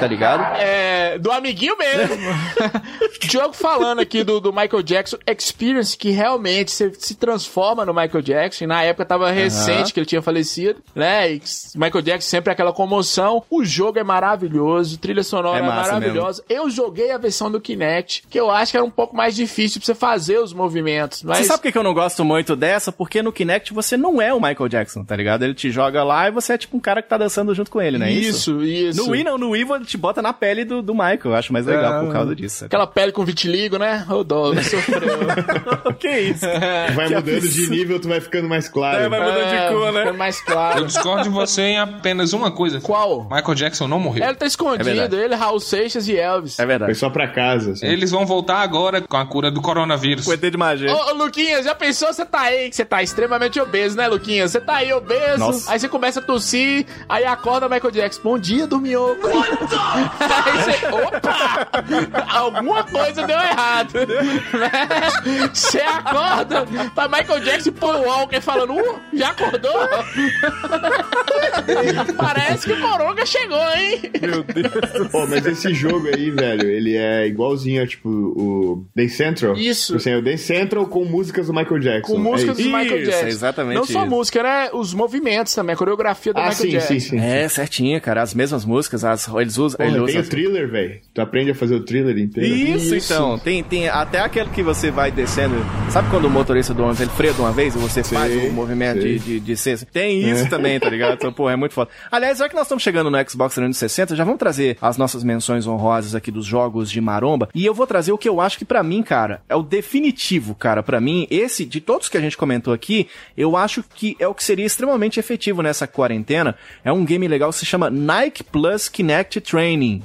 tá ligado? É, do amiguinho mesmo. Diogo falando aqui do, do Michael Jackson Experience, que realmente você se transforma no Michael Jackson. Na época tava recente que ele tinha falecido, né? E Michael Jackson sempre aquela comoção. O jogo é maravilhoso, trilha sonora É é, maravilhosa. Eu joguei a versão do Kinect, que eu acho que era um pouco mais difícil pra você fazer os movimentos. Mas Você sabe por que que eu não gosto muito dessa? Porque no Kinect você não é o Michael Jackson, tá ligado? Ele te joga lá e você é tipo um cara que tá dançando junto com ele, né? isso, isso. No Wii não, no Wii te bota na pele do, do Michael. Eu acho mais legal Ah. por causa disso. Aquela pele com vitiligo, né? Ô, Douglas, sofreu. que isso? Vai Que mudando absurdo. de nível, tu vai ficando mais claro. É, vai mudando de cor, né? ficando mais Eu claro. discordo de você em apenas uma coisa. Qual? Michael Jackson não morreu. Ele tá É escondido, verdade. ele, Raul Seixas e Elvis. É Foi verdade. só pra casa. assim. Eles vão voltar agora com a cura do coronavírus. O ET de magia. Ô, ô, Luquinhas, já pensou? Você tá aí, que você tá extremamente obeso, né, Luquinhas? Você tá aí obeso, Nossa. Aí você começa a tossir, aí acorda Michael Jackson. Bom dia, dorminhoco. aí você, opa! Alguma coisa deu errado. né? Você acorda pra Michael Jackson e Paul Walker falando, uh, já acordou? Parece que o Coronga chegou, hein? Pô, mas esse jogo aí, velho, ele é igualzinho a, tipo, o Dance Central. Isso. Tipo Assim, é o Dance Central com músicas do Michael Jackson. Com músicas é do isso. Michael Isso, Jackson. exatamente Não só isso. música, né? Os movimentos também, a coreografia do Ah, Michael sim, Jackson. sim, sim. É, certinho, cara. As mesmas músicas, as, eles usam. Porra, ele tem usa o thriller, velho. Tu aprende a fazer o thriller inteiro. Isso, Isso. então. Tem, tem até aquele que você vai descendo. Sabe quando o motorista do ônibus ele freia de uma vez e você faz o movimento sei. de, de, de ser? Tem isso É. também, tá ligado? Então, pô, é muito foda. Aliás, já que nós estamos chegando no Xbox 360, já vamos trazer as nossas menções honrosas aqui dos jogos de maromba. E eu vou trazer o que eu acho que pra mim, cara, é o definitivo, cara. Pra mim, esse, de todos que a gente comentou aqui, eu acho que é o que seria extremamente efetivo nessa quarentena. É um game legal que se chama Nike Plus Kinect Training.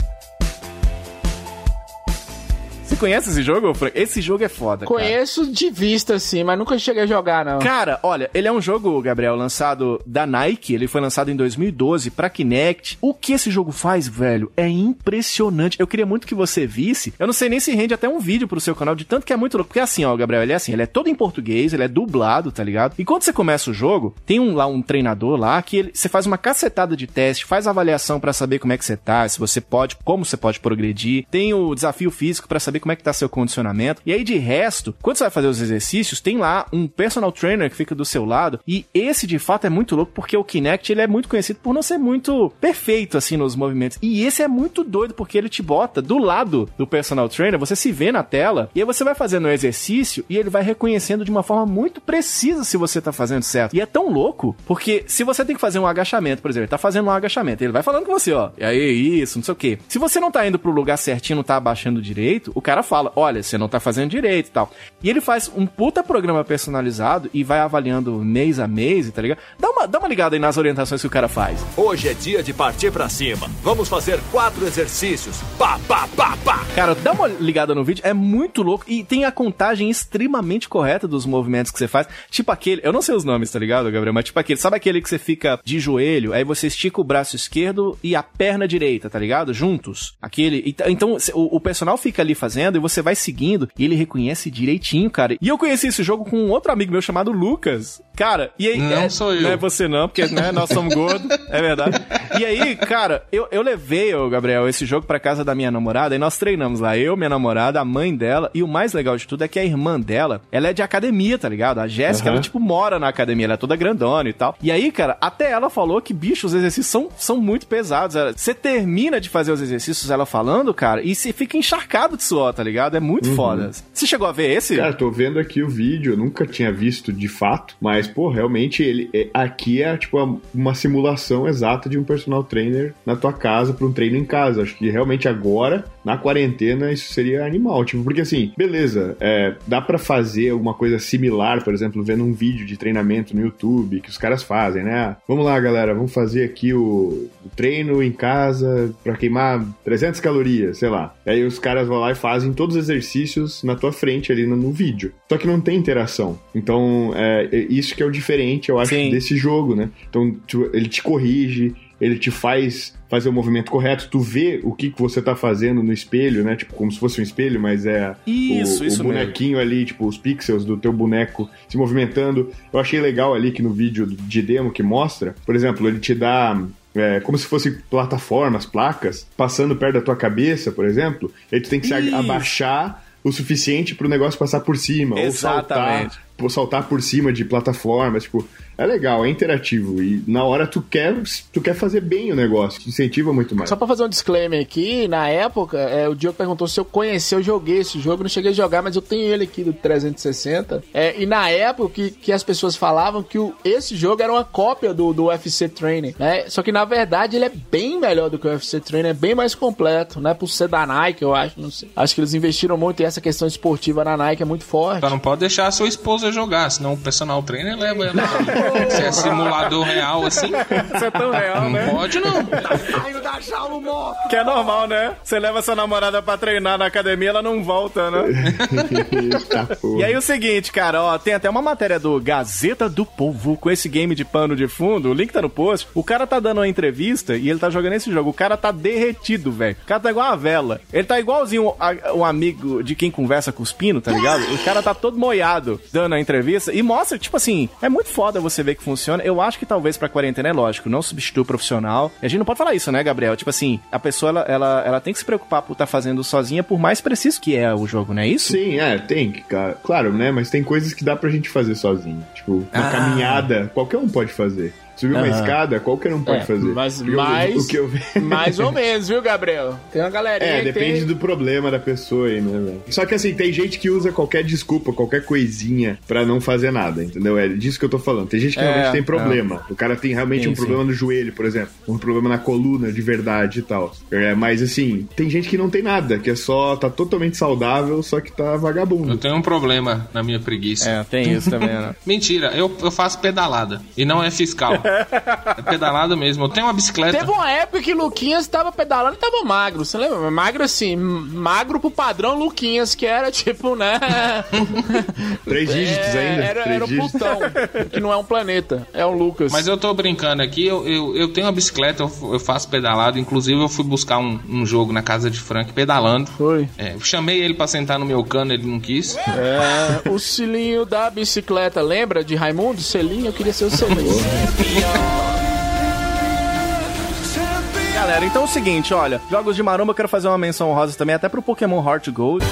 Você conhece esse jogo, Frank? Esse jogo é foda, cara. Conheço de vista, assim, mas nunca cheguei a jogar, não. Cara, olha, ele é um jogo, Gabriel, lançado da Nike. Ele foi lançado em 2012 pra Kinect. O que esse jogo faz, velho, é impressionante. Eu queria muito que você visse. Eu não sei nem se rende até um vídeo pro seu canal, de tanto que é muito louco. Porque assim, ó, Gabriel, ele é assim, ele é todo em português, ele é dublado, tá ligado? E quando você começa o jogo, tem um lá um treinador lá que ele, você faz uma cacetada de teste, faz avaliação pra saber como é que você tá, se você pode, como você pode progredir. Tem o desafio físico pra saber como é que tá seu condicionamento. E aí de resto, quando você vai fazer os exercícios, tem lá um personal trainer que fica do seu lado. E esse de fato é muito louco porque o Kinect ele é muito conhecido por não ser muito perfeito assim nos movimentos. E esse é muito doido porque ele te bota do lado do personal trainer, você se vê na tela e aí você vai fazendo o exercício e ele vai reconhecendo de uma forma muito precisa se você tá fazendo certo. E é tão louco porque se você tem que fazer um agachamento, por exemplo, ele tá fazendo um agachamento, ele vai falando com você, ó, e aí isso, não sei o quê. Se você não tá indo pro lugar certinho, não tá abaixando direito, o cara fala, olha, você não tá fazendo direito e tal. E ele faz um puta programa personalizado e vai avaliando mês a mês, tá ligado? Dá uma, dá uma ligada aí nas orientações que o cara faz. Hoje é dia de partir pra cima. Vamos fazer quatro exercícios. Pá, pá, pá, pá. Cara, dá uma ligada no vídeo, é muito louco e tem a contagem extremamente correta dos movimentos que você faz. Tipo aquele, eu não sei os nomes, tá ligado, Gabriel? Mas tipo aquele, sabe aquele que você fica de joelho, aí você estica o braço esquerdo e a perna direita, tá ligado? Juntos. Aquele. ent- Então, o, o personal fica ali fazendo e você vai seguindo e ele reconhece direitinho, cara. E eu conheci esse jogo com um outro amigo meu chamado Lucas. Cara, e aí. Não é- sou eu. Não é você não, porque né, nós somos gordos, é verdade. E aí, cara, eu, eu levei, ô, Gabriel, esse jogo pra casa da minha namorada e nós treinamos lá. Eu, minha namorada, a mãe dela. E o mais legal de tudo é que a irmã dela, ela é de academia, tá ligado? A Jéssica, Aham. ela, tipo, mora na academia, ela é toda grandona e tal. E aí, cara, até ela falou que, bicho, os exercícios são, são muito pesados. Você termina de fazer os exercícios, ela falando, cara, e você fica encharcado de suor, tá ligado? É muito foda. Você chegou a ver esse? Cara, tô vendo aqui o vídeo, eu nunca tinha visto de fato, mas, pô, realmente ele é- aqui é tipo uma- uma simulação exata de um personal trainer na tua casa pra um treino em casa. Acho que realmente agora, na quarentena, isso seria animal. Tipo, porque assim, beleza, é, dá pra fazer alguma coisa similar, por exemplo, vendo um vídeo de treinamento no YouTube que os caras fazem, né? Ah, Vamos lá, galera, vamos fazer aqui o, o treino em casa pra queimar 300 calorias, sei lá. Aí os caras vão lá e fazem todos os exercícios na tua frente ali no, no vídeo. Só que não tem interação. Então, é, é isso que é o diferente, eu acho, Sim. desse jogo, né? Então, tu- ele te corrige, ele te faz fazer o movimento correto, tu vê o que, que você tá fazendo no espelho, né? Tipo, como se fosse um espelho, mas é Isso, o, isso o mesmo. bonequinho ali, tipo, os pixels do teu boneco se movimentando. Eu achei legal ali que no vídeo de demo que mostra, por exemplo, ele te dá é, como se fossem plataformas, placas, passando perto da tua cabeça, por exemplo, e aí tu tem que se Isso. abaixar o suficiente pro negócio passar por cima, ou Exatamente. saltar, ou saltar por cima de plataformas, tipo, é legal, é interativo e na hora tu quer, tu quer fazer bem o negócio, te incentiva muito mais. Só pra fazer um disclaimer aqui, na época, é, o Diogo perguntou se eu conheci, eu joguei esse jogo, não cheguei a jogar, mas eu tenho ele aqui do 360. É, e na época que, que as pessoas falavam que o- esse jogo era uma cópia do, do UFC Training, né? Só que na verdade ele é bem melhor do que o UFC Training, é bem mais completo, né? Por ser da Nike, eu acho, não sei. Acho que eles investiram muito e essa questão esportiva na Nike é muito forte. Só não pode deixar a sua esposa jogar, senão o personal trainer leva ela. Se é simulador real assim, Isso é tão real, não né? pode não. Que é normal, né? Você leva sua namorada pra treinar na academia, ela não volta, né? Eita, porra. E aí o seguinte, cara, ó, tem até uma matéria do Gazeta do Povo com esse game de pano de fundo, o link tá no post. O cara tá dando uma entrevista e ele tá jogando esse jogo. O cara tá derretido, velho. O cara tá igual uma vela. Ele tá igualzinho a- um amigo de quem conversa cuspindo, tá ligado? O cara tá todo moiado dando a entrevista e mostra, tipo assim, é muito foda você ver que funciona. Eu acho que talvez pra quarentena é lógico, não substitui o profissional. A gente não pode falar isso, né, Gabriel? Tipo assim, a pessoa, ela, ela, ela tem que se preocupar por estar fazendo sozinha, por mais preciso que é o jogo, não é isso? Sim, é, tem que, cara. Claro, né? Mas tem coisas que dá pra gente fazer sozinho. Tipo, uma Ah. caminhada, qualquer um pode fazer. Subir uma Aham. escada, qualquer um pode É, fazer. mas eu- mais- o que eu Mais ou menos, viu, Gabriel? Tem uma galerinha É, que depende tem... do problema da pessoa aí, né, velho? Só que assim, tem gente que usa qualquer desculpa, qualquer coisinha pra não fazer nada, entendeu? É disso que eu tô falando. Tem gente que É, realmente tem é. problema. O cara tem realmente Sim, um problema sim. no joelho, por exemplo. Um problema na coluna de verdade e tal. É, mas assim, tem gente que não tem nada, que é só, tá totalmente saudável, só que tá Eu vagabundo. tenho um problema na minha preguiça. É, tem isso também, né? Mentira, eu, eu faço pedalada. E não é fiscal. É pedalada mesmo. Eu tenho uma bicicleta. Teve uma época que Luquinhas tava pedalando e tava magro, você lembra? Magro assim, magro pro padrão Luquinhas, que era tipo, né? Três dígitos É, ainda? Era, Três era o. Plutão, que não é um planeta, é um Lucas. Mas eu tô brincando aqui, eu, eu, eu tenho uma bicicleta, eu, eu faço pedalada. Inclusive, eu fui buscar um, um jogo na casa de Frank pedalando. Foi. É, eu chamei ele pra sentar no meu cano, ele não quis. É, o selinho da bicicleta, lembra de Raimundo? Selinho, eu queria ser o selinho. Galera, então é o seguinte, olha, jogos de maromba eu quero fazer uma menção honrosa também até pro Pokémon Heart Gold.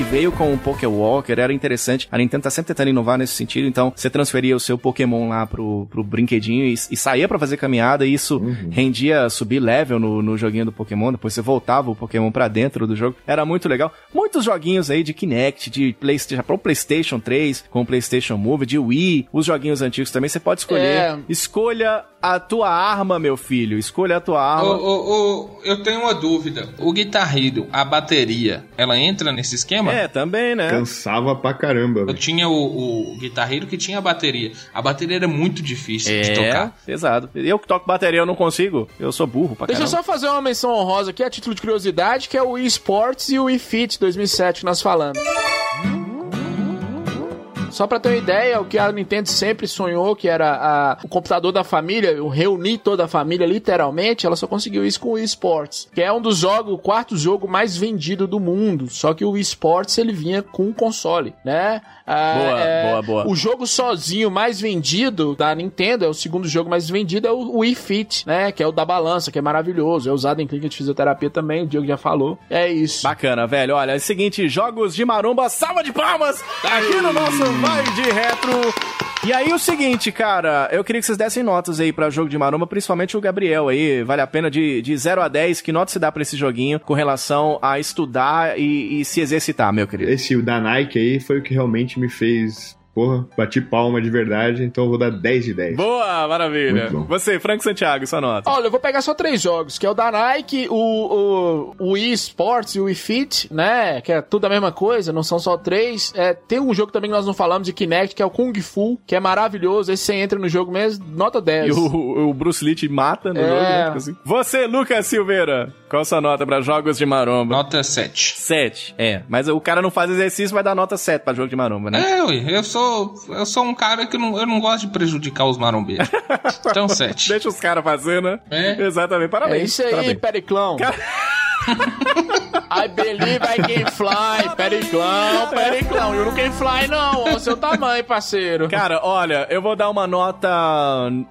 Que veio com o Pokéwalker, era interessante. A Nintendo tá sempre tentando inovar nesse sentido, então você transferia o seu Pokémon lá pro, pro brinquedinho e, e saía pra fazer caminhada, e isso rendia subir level no, no joguinho do Pokémon, depois você voltava o Pokémon pra dentro do jogo. Era muito legal. Muitos joguinhos aí de Kinect, de PlayStation, pro PlayStation 3, com o PlayStation Move, de Wii, os joguinhos antigos também, você pode escolher. É. Escolha a tua arma, meu filho. Escolha a tua arma. ô, ô, eu tenho uma dúvida. O Guitar Hero, a bateria, ela entra nesse esquema? É, também, né? Cansava pra caramba, Eu tinha o, o Guitar Hero que tinha a bateria. A bateria era muito difícil de É, tocar. pesado. Eu que toco bateria, eu não consigo. Eu sou burro pra Deixa eu caramba. só fazer uma menção honrosa aqui, a título de curiosidade, que é o eSports e o eFit 2007 que nós falamos. Só pra ter uma ideia, o que a Nintendo sempre sonhou, que era a- o computador da família, o reunir toda a família, literalmente, ela só conseguiu isso com o eSports, que é um dos jogos, o quarto jogo mais vendido do mundo. Só que o eSports ele vinha com um console, né? Ah, Boa, boa, boa. O jogo sozinho mais vendido da Nintendo, é o segundo jogo mais vendido, é o Wii Fit, né? Que é o da balança, que é maravilhoso. É usado em clínica de fisioterapia também, o Diego já falou. É isso. Bacana, velho. Olha, é o seguinte, jogos de maromba, salva de palmas aqui no nosso Vai de Retro. E aí o seguinte, cara, eu queria que vocês dessem notas aí pra jogo de maromba, principalmente o Gabriel aí. Vale a pena de, de 0 a 10, que nota se dá pra esse joguinho com relação a estudar e, e se exercitar, meu querido? Esse o da Nike aí foi o que realmente me fez. Porra, bati palma de verdade, então eu vou dar 10 de 10. Boa, maravilha. Muito bom. Você, Franco Santiago, sua nota. Olha, eu vou pegar só três jogos, que é o da Nike, o, o, o Wii Sports e o Wii Fit, né? Que é tudo a mesma coisa, não são só três. É, tem um jogo também que nós não falamos de Kinect, que é o Kung Fu, que é maravilhoso. Esse você entra no jogo mesmo, nota 10. E o, o Bruce Lee te mata no É. jogo, né? Assim. Você, Lucas Silveira, qual sua nota pra jogos de maromba? Nota 7. 7, é. Mas o cara não faz exercício, vai dar nota 7 pra jogo de maromba, né? É, ui, eu sou, eu sou um cara que não, eu não gosto de prejudicar os marombeiros. Então, 7. Deixa os caras fazer, né? É. Exatamente, É parabéns. isso aí, parabéns. Periclão. I believe I can fly. Periclão, periclão. Eu não can fly, não. Olha o seu tamanho, parceiro. Cara, olha, eu vou dar uma nota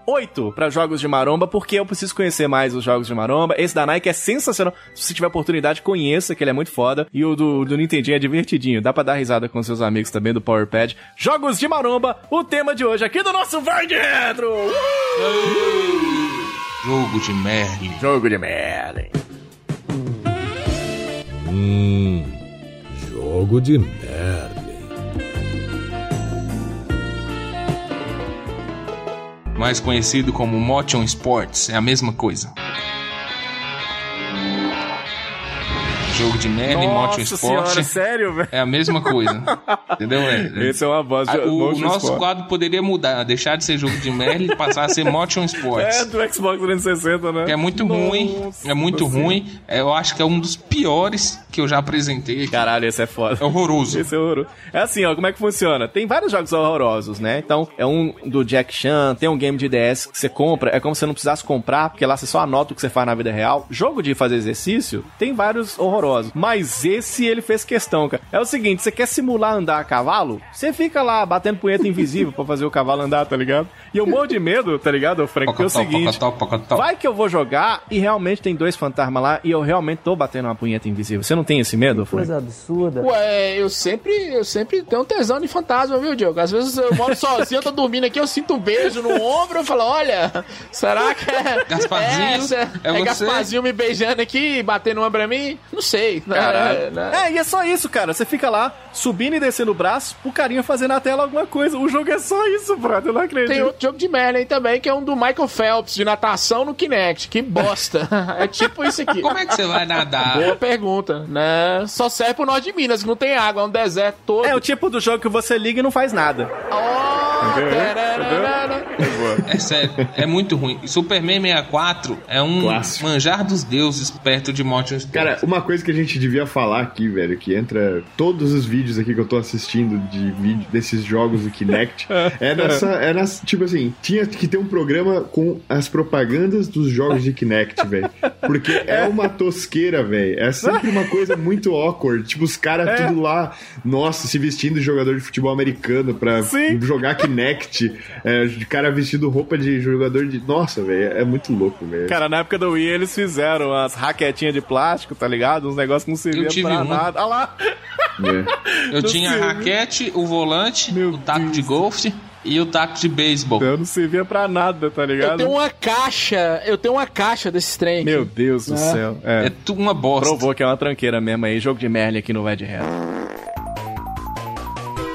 8 pra jogos de maromba, porque eu preciso conhecer mais os jogos de maromba. Esse da Nike é sensacional. Se você tiver oportunidade, conheça, que ele é muito foda. E o do, do Nintendinho é divertidinho. Dá pra dar risada com seus amigos também do Powerpad. Jogos de maromba, o tema de hoje aqui do nosso Verde Retro. Jogo de Merlin. Jogo de Merlin. Hum, jogo de Merlin. Mais conhecido como Motion Sports. É a mesma coisa. Jogo de Merlin, Motion Nossa Sports. senhora, sério, velho? É a mesma coisa. Entendeu? É, Esse é uma voz de Ah, o, o Motion nosso Sport. quadro poderia mudar, deixar de ser jogo de Merlin e passar a ser Motion Sports. É do Xbox 360, né? É muito ruim, é muito ruim. É, Eu acho que é um dos piores que eu já apresentei aqui. Caralho, esse é foda. É horroroso. Esse é horroroso. É assim, ó, como é que funciona? Tem vários jogos horrorosos, né? Então, é um do Jack Chan, tem um game de DS que você compra, é como se você não precisasse comprar, porque lá você só anota o que você faz na vida real. Jogo de fazer exercício, tem vários horrorosos. Mas esse ele fez questão, cara. É o seguinte, você quer simular andar a cavalo? Você fica lá batendo punheta invisível pra fazer o cavalo andar, tá ligado? E eu morro de medo, tá ligado, Frank? Que é o seguinte, pocotó, pocotó. vai que eu vou jogar e realmente tem dois fantasmas lá e eu realmente tô batendo uma punheta invisível. Você não tem esse medo, Frank? absurda. Ué, eu sempre, eu sempre tenho um tesão de fantasma, viu, Diogo? Às vezes eu moro sozinho, eu tô dormindo aqui, eu sinto um beijo no ombro, eu falo, olha, será que é... Gasparzinho, é, é é você? Gasparzinho me beijando aqui, batendo uma pra mim? Não sei. né? Caralho. Né? É, e é só isso, cara. Você fica lá, subindo e descendo o braço, o carinha fazendo na tela alguma coisa. O jogo é só isso, brother. Eu não acredito. Tem outro jogo de Merlin também, que é um do Michael Phelps, de natação no Kinect. Que bosta. é tipo isso aqui. Como é que você vai nadar? Boa pergunta, né? Só serve pro norte de Minas, que não tem água, é um deserto todo. É o tipo do jogo que você liga e não faz nada. Oh, Entendeu? É sério, é muito ruim. Superman 64 é um Clássico. manjar dos deuses perto de Motion Sports. Cara, uma coisa que a gente devia falar aqui, velho, que entra todos os vídeos aqui que eu tô assistindo de vídeo desses jogos do Kinect, é nessa, é nessa, tipo assim, tinha que ter um programa com as propagandas dos jogos de Kinect, velho. Porque é uma tosqueira, velho. É sempre uma coisa muito awkward. Tipo, os caras tudo lá, nossa, se vestindo de jogador de futebol americano pra Sim. jogar Kinect. É, de cara vestido roupa de jogador de. Nossa, velho, é muito louco, velho. Cara, na época do Wii eles fizeram as raquetinhas de plástico, tá ligado? Uns negócios que não serviam tive pra um. nada. Olha lá. É. Eu não tinha a raquete, o volante, Meu o taco Deus. de golfe e o taco de beisebol. Eu não servia pra nada, tá Eu ligado? tenho uma caixa, eu tenho uma caixa desse trem. Meu Deus do céu. É. É uma bosta. Provou que é uma tranqueira mesmo aí. Jogo de Merlin aqui no Vai de Reto.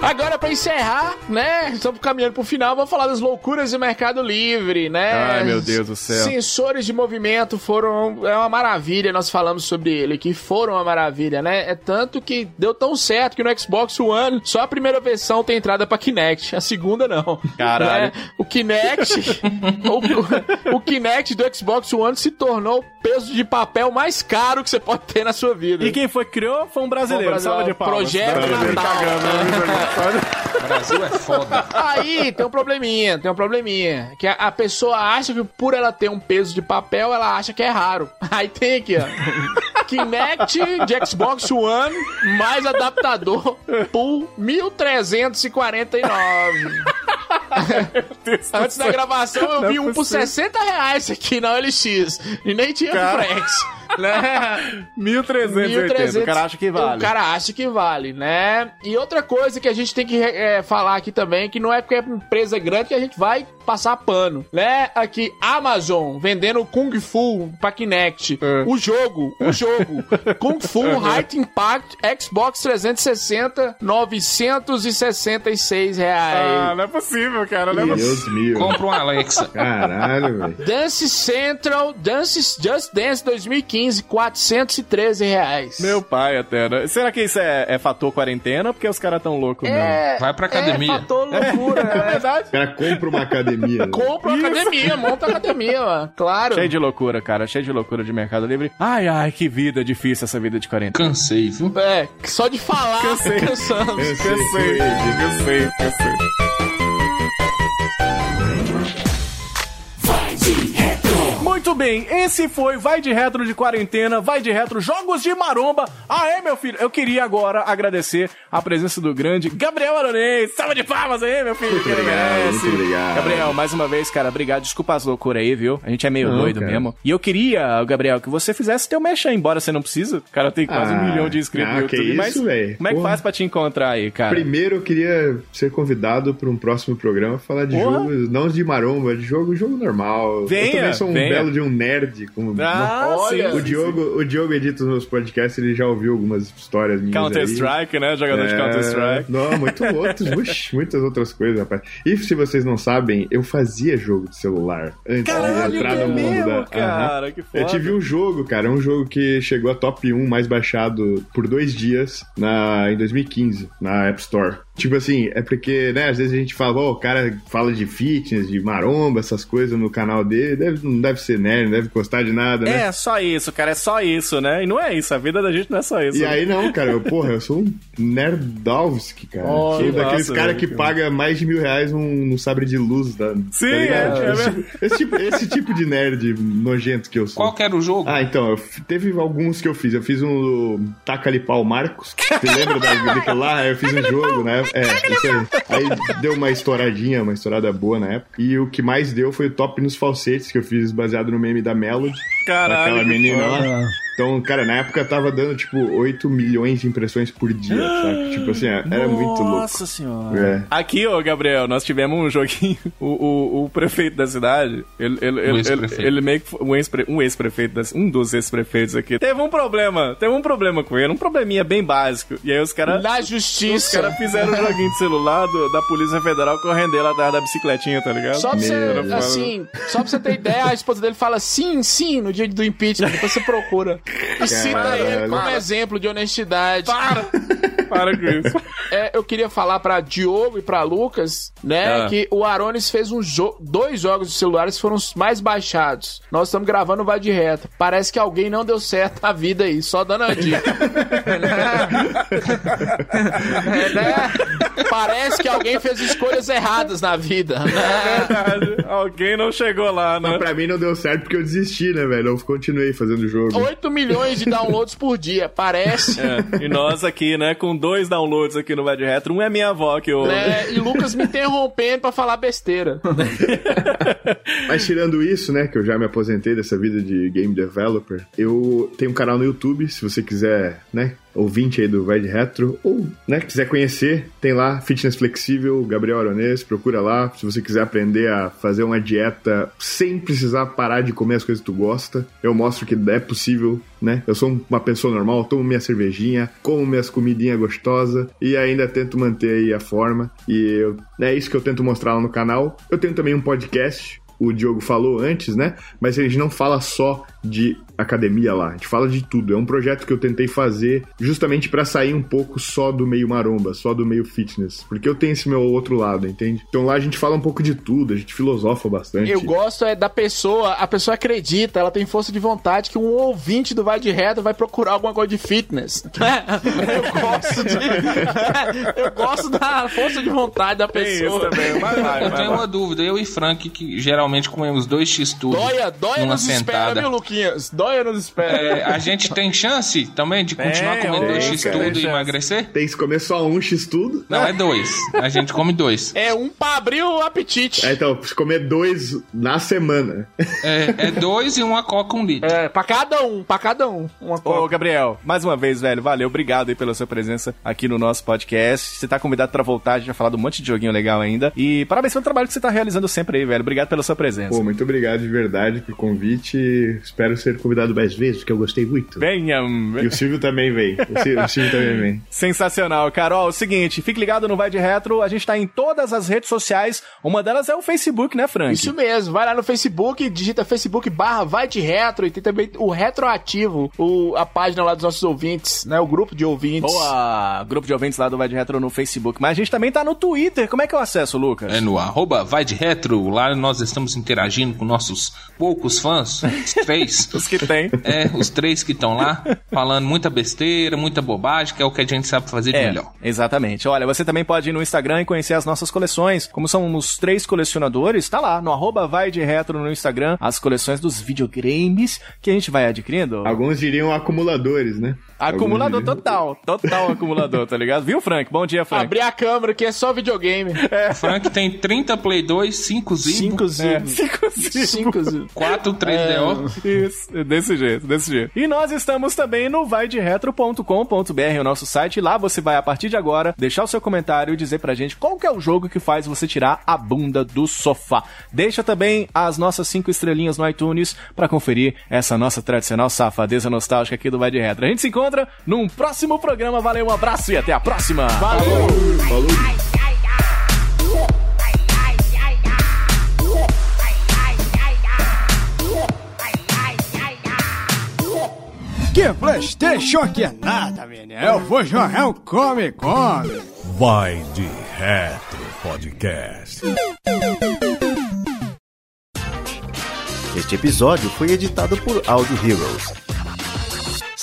Agora, pra encerrar, né? Estamos caminhando pro final, vamos falar das loucuras do Mercado Livre, né? Ai, meu Deus do céu. Sensores de movimento foram. É uma maravilha, nós falamos sobre ele, que foram uma maravilha, né? É tanto que deu tão certo que no Xbox One só a primeira versão tem entrada pra Kinect, a segunda não. Caralho. Né? O Kinect. o, o Kinect do Xbox One se tornou o peso de papel mais caro que você pode ter na sua vida. E quem foi que criou foi um brasileiro. Foi um Salva de palmas. Projeto Brasileiro Natal. cagando, né? O Brasil é foda. Aí tem um probleminha, tem um probleminha. Que a, a pessoa acha que por ela ter um peso de papel, ela acha que é raro. Aí tem aqui, ó. Kinect de Xbox One mais adaptador por 1349. Antes da gravação eu é vi um por possível. 60 reais aqui na OLX. E nem tinha Cara. Flex. Né? 1380. O cara acha que vale. O cara acha que vale, né? E outra coisa que a gente tem que é, falar aqui também, que não é porque é empresa grande que a gente vai passar pano, né? Aqui, Amazon vendendo Kung Fu pra Kinect. É. O jogo, o jogo. Kung Fu High Impact Xbox 360, 966 reais. Ah, não é possível, cara. Não é possível. Deus meu. Compra um Alexa. Caralho, velho. Dance Central, Dance, Just Dance 2015, 413 reais. Meu pai até, né? Será que isso é, é fator quarentena ou porque os caras tão loucos mesmo? é, Vai pra academia. É fator loucura, É né? verdade. O cara compra uma academia. né? Compra uma academia, monta a academia, ó. Claro. Cheio de loucura, cara. Cheio de loucura de Mercado Livre. Ai, ai, que vida difícil essa vida de quarentena. Cansei, viu? É, só de falar, Cansei. cansamos. Cansei, cansei, cansei. Muito Muito bem, esse foi Vai de Retro de Quarentena, Vai de Retro Jogos de Maromba. Ah, é, meu filho? Eu queria agora agradecer a presença do grande Gabriel Aronês. Salva de palmas aí, meu filho. Muito que obrigado, muito obrigado. Gabriel, mais uma vez, cara, obrigado. Desculpa as loucuras aí, viu? A gente é meio Não, doido cara. mesmo. E eu queria, Gabriel, que você fizesse teu mexer, embora você não precisa. Cara tem quase um Ah, milhão de inscritos ah, no que mas isso, véi. como é que Porra. faz pra te encontrar aí, cara? Primeiro eu queria ser convidado para um próximo programa falar de Porra. jogos, não de maromba, de jogo, jogo normal. Venha, eu também sou um venha. belo de um nerd. Com... Ah, Olha, sim, o, Diogo, o Diogo edita os meus podcasts, ele já ouviu algumas histórias minhas aí. Counter-Strike, né? Jogador de É, Counter-Strike. Não, muito outros, uxi, muitas outras coisas, rapaz. E se vocês não sabem, eu fazia jogo de celular antes Caralho, de entrar no mundo mesmo, da. cara, Aham. que foda. Eu tive um jogo, cara, um jogo que chegou a top 1 mais baixado por dois dias na, em 2015, na App Store. Tipo assim, é porque, né, às vezes a gente fala, ó, o cara fala de fitness, de maromba, essas coisas no canal dele, deve, não deve ser nerd, não deve gostar de nada, né? É, só isso, cara, é só isso, né? E não é isso, a vida da gente não é só isso. E né? aí não, cara, eu, porra, eu sou um nerdovski, cara. Oh, sou daqueles caras que cara. paga mais de mil reais num, num sabre de luz. Da, Sim, tá ligado? é, é esse, tipo, esse, tipo, esse tipo de nerd nojento que eu sou. Qual que era o jogo? Ah, então, eu teve alguns que eu fiz. Eu fiz um do Taca-lhe pau Marcos. Você lembra da, daquele lá? Eu fiz um jogo, né? É, isso aí. Aí deu uma estouradinha, uma estourada boa na época. E o que mais deu foi o top nos falsetes, que eu fiz baseado no meme da Melody. Caralho, Aquela que menina lá. Então, cara, na época tava dando, tipo, 8 milhões de impressões por dia, sabe? Tipo assim, era muito louco. Nossa senhora. É. Aqui, ô Gabriel, nós tivemos um joguinho. O, o, o prefeito da cidade, ele, ele, ele, ele, ex-prefeito. ele meio que. foi- Um ex-pre- um ex-prefeito, da- um dos ex-prefeitos aqui. Teve um problema, teve um problema com ele, um probleminha bem básico. E aí os caras. Na Os justiça. caras fizeram um joguinho de celular do- da Polícia Federal correndo ele atrás da bicicletinha, tá ligado? Só pra você, assim, só pra você ter ideia, a esposa dele fala sim, sim, no dia do impeachment, depois você procura. E cita ele como exemplo de honestidade. Para! Para com isso. É, eu queria falar pra Diogo e pra Lucas, né, Ah. que o Aronis fez um jo dois jogos de celulares que foram os mais baixados. Nós estamos gravando Vai de Reto. Parece que alguém não deu certo na vida aí, só dando a dica. É, né? Parece que alguém fez escolhas erradas na vida, né? Verdade. Alguém não chegou lá, né? Mas pra mim não deu certo porque eu desisti, né, velho? Eu continuei fazendo o jogo. 8 milhões de downloads por dia, parece. É, e nós aqui, né, com dois downloads aqui no de Retro. Um é minha avó que ouve. né? E Lucas me interrompendo pra falar besteira. Mas tirando isso, né, que eu já me aposentei dessa vida de game developer, eu tenho um canal no YouTube, se você quiser, né, ouvinte aí do Vai de Retro, ou, né, quiser conhecer, tem lá Fitness Flexível, Gabriel Aronês, procura lá, se você quiser aprender a fazer uma dieta sem precisar parar de comer as coisas que tu gosta, eu mostro que é possível, né, eu sou uma pessoa normal, tomo minha cervejinha, como minhas comidinhas gostosas, e ainda tento manter aí a forma, e eu, é isso que eu tento mostrar lá no canal. Eu tenho também um podcast, o Diogo falou antes, né? Mas a gente não fala só de academia lá, a gente fala de tudo. É um projeto que eu tentei fazer justamente pra sair um pouco só do meio maromba, só do meio fitness, porque eu tenho esse meu outro lado, entende? Então lá a gente fala um pouco de tudo, a gente filosofa bastante. Eu gosto é da pessoa, a pessoa acredita, ela tem força de vontade que um ouvinte do Vai de Reto vai procurar alguma coisa de fitness. Eu gosto de. Eu gosto da força de vontade da pessoa. também. Vai lá, Eu vai tenho uma dúvida. Eu e Frank, que geralmente comemos dois x-tudo Dóia, dóia numa nos espera, sentada. viu, Dóia nos espera. É, a gente tem chance também de continuar Tem, comendo dois x-tudo tem e emagrecer? Tem que comer só um X tudo. Não, é dois. A gente come dois. É um pra abrir o apetite. É, então, se comer dois na semana. É, é dois e uma coca um litro. É, pra cada um, pra cada um. Uma Ô, coca. Gabriel, mais uma vez, velho, valeu, obrigado aí pela sua presença aqui no nosso podcast. Você tá convidado pra voltar, a gente vai falar de um monte de joguinho legal ainda. E parabéns pelo trabalho que você tá realizando sempre aí, velho. Obrigado pela sua presença. Pô, muito obrigado de verdade pelo convite. Espero ser convidado mais vezes, porque eu gostei muito. Venha. E o Silvio também vem. O Silvio, o Silvio também vem. Sensacional, Carol. É o seguinte, fique ligado no Vai de Retro. A gente tá em todas as redes sociais. Uma delas é o Facebook, né, Frank? Isso mesmo, vai lá no Facebook, digita Facebook barra vai de retro e tem também o Retroativo, o, a página lá dos nossos ouvintes, né? O grupo de ouvintes. Boa! Grupo de ouvintes lá do Vai de Retro no Facebook. Mas a gente também tá no Twitter. Como é que eu acesso, Lucas? É no arroba vai de retro. Lá nós estamos interagindo com nossos poucos fãs. Três três. Os que tem. É, os três que estão lá, falando muita besteira, muita bobagem, que é o que a gente sabe fazer de É, melhor. exatamente. Olha, você também pode ir no Instagram e conhecer as nossas coleções. Como somos três colecionadores, tá lá, no arroba vai de retro no Instagram, as coleções dos videogames que a gente vai adquirindo. Alguns diriam acumuladores, né? Acumulador total, total acumulador, tá ligado? Viu, Frank? Bom dia, Frank. Abrir a câmera que é só videogame. O Frank tem 30 Play 2, 5 Zibo, Cinco É, zibo. cinco zibo. Cinco zibo. 4 3DO. Isso, desse jeito, desse jeito. E nós estamos também no vaideretro.com.br, o nosso site. Lá você vai, a partir de agora, deixar o seu comentário e dizer pra gente qual que é o jogo que faz você tirar a bunda do sofá. Deixa também as nossas cinco estrelinhas no iTunes pra conferir essa nossa tradicional safadeza nostálgica aqui do Vai de Retro. A gente se encontra num próximo programa. Valeu, um abraço e até a próxima! Valeu! Que Playstation que é nada, menino. Eu vou jogar um Come Come. Vai de Retro Podcast. Este episódio foi editado por Audio Heroes.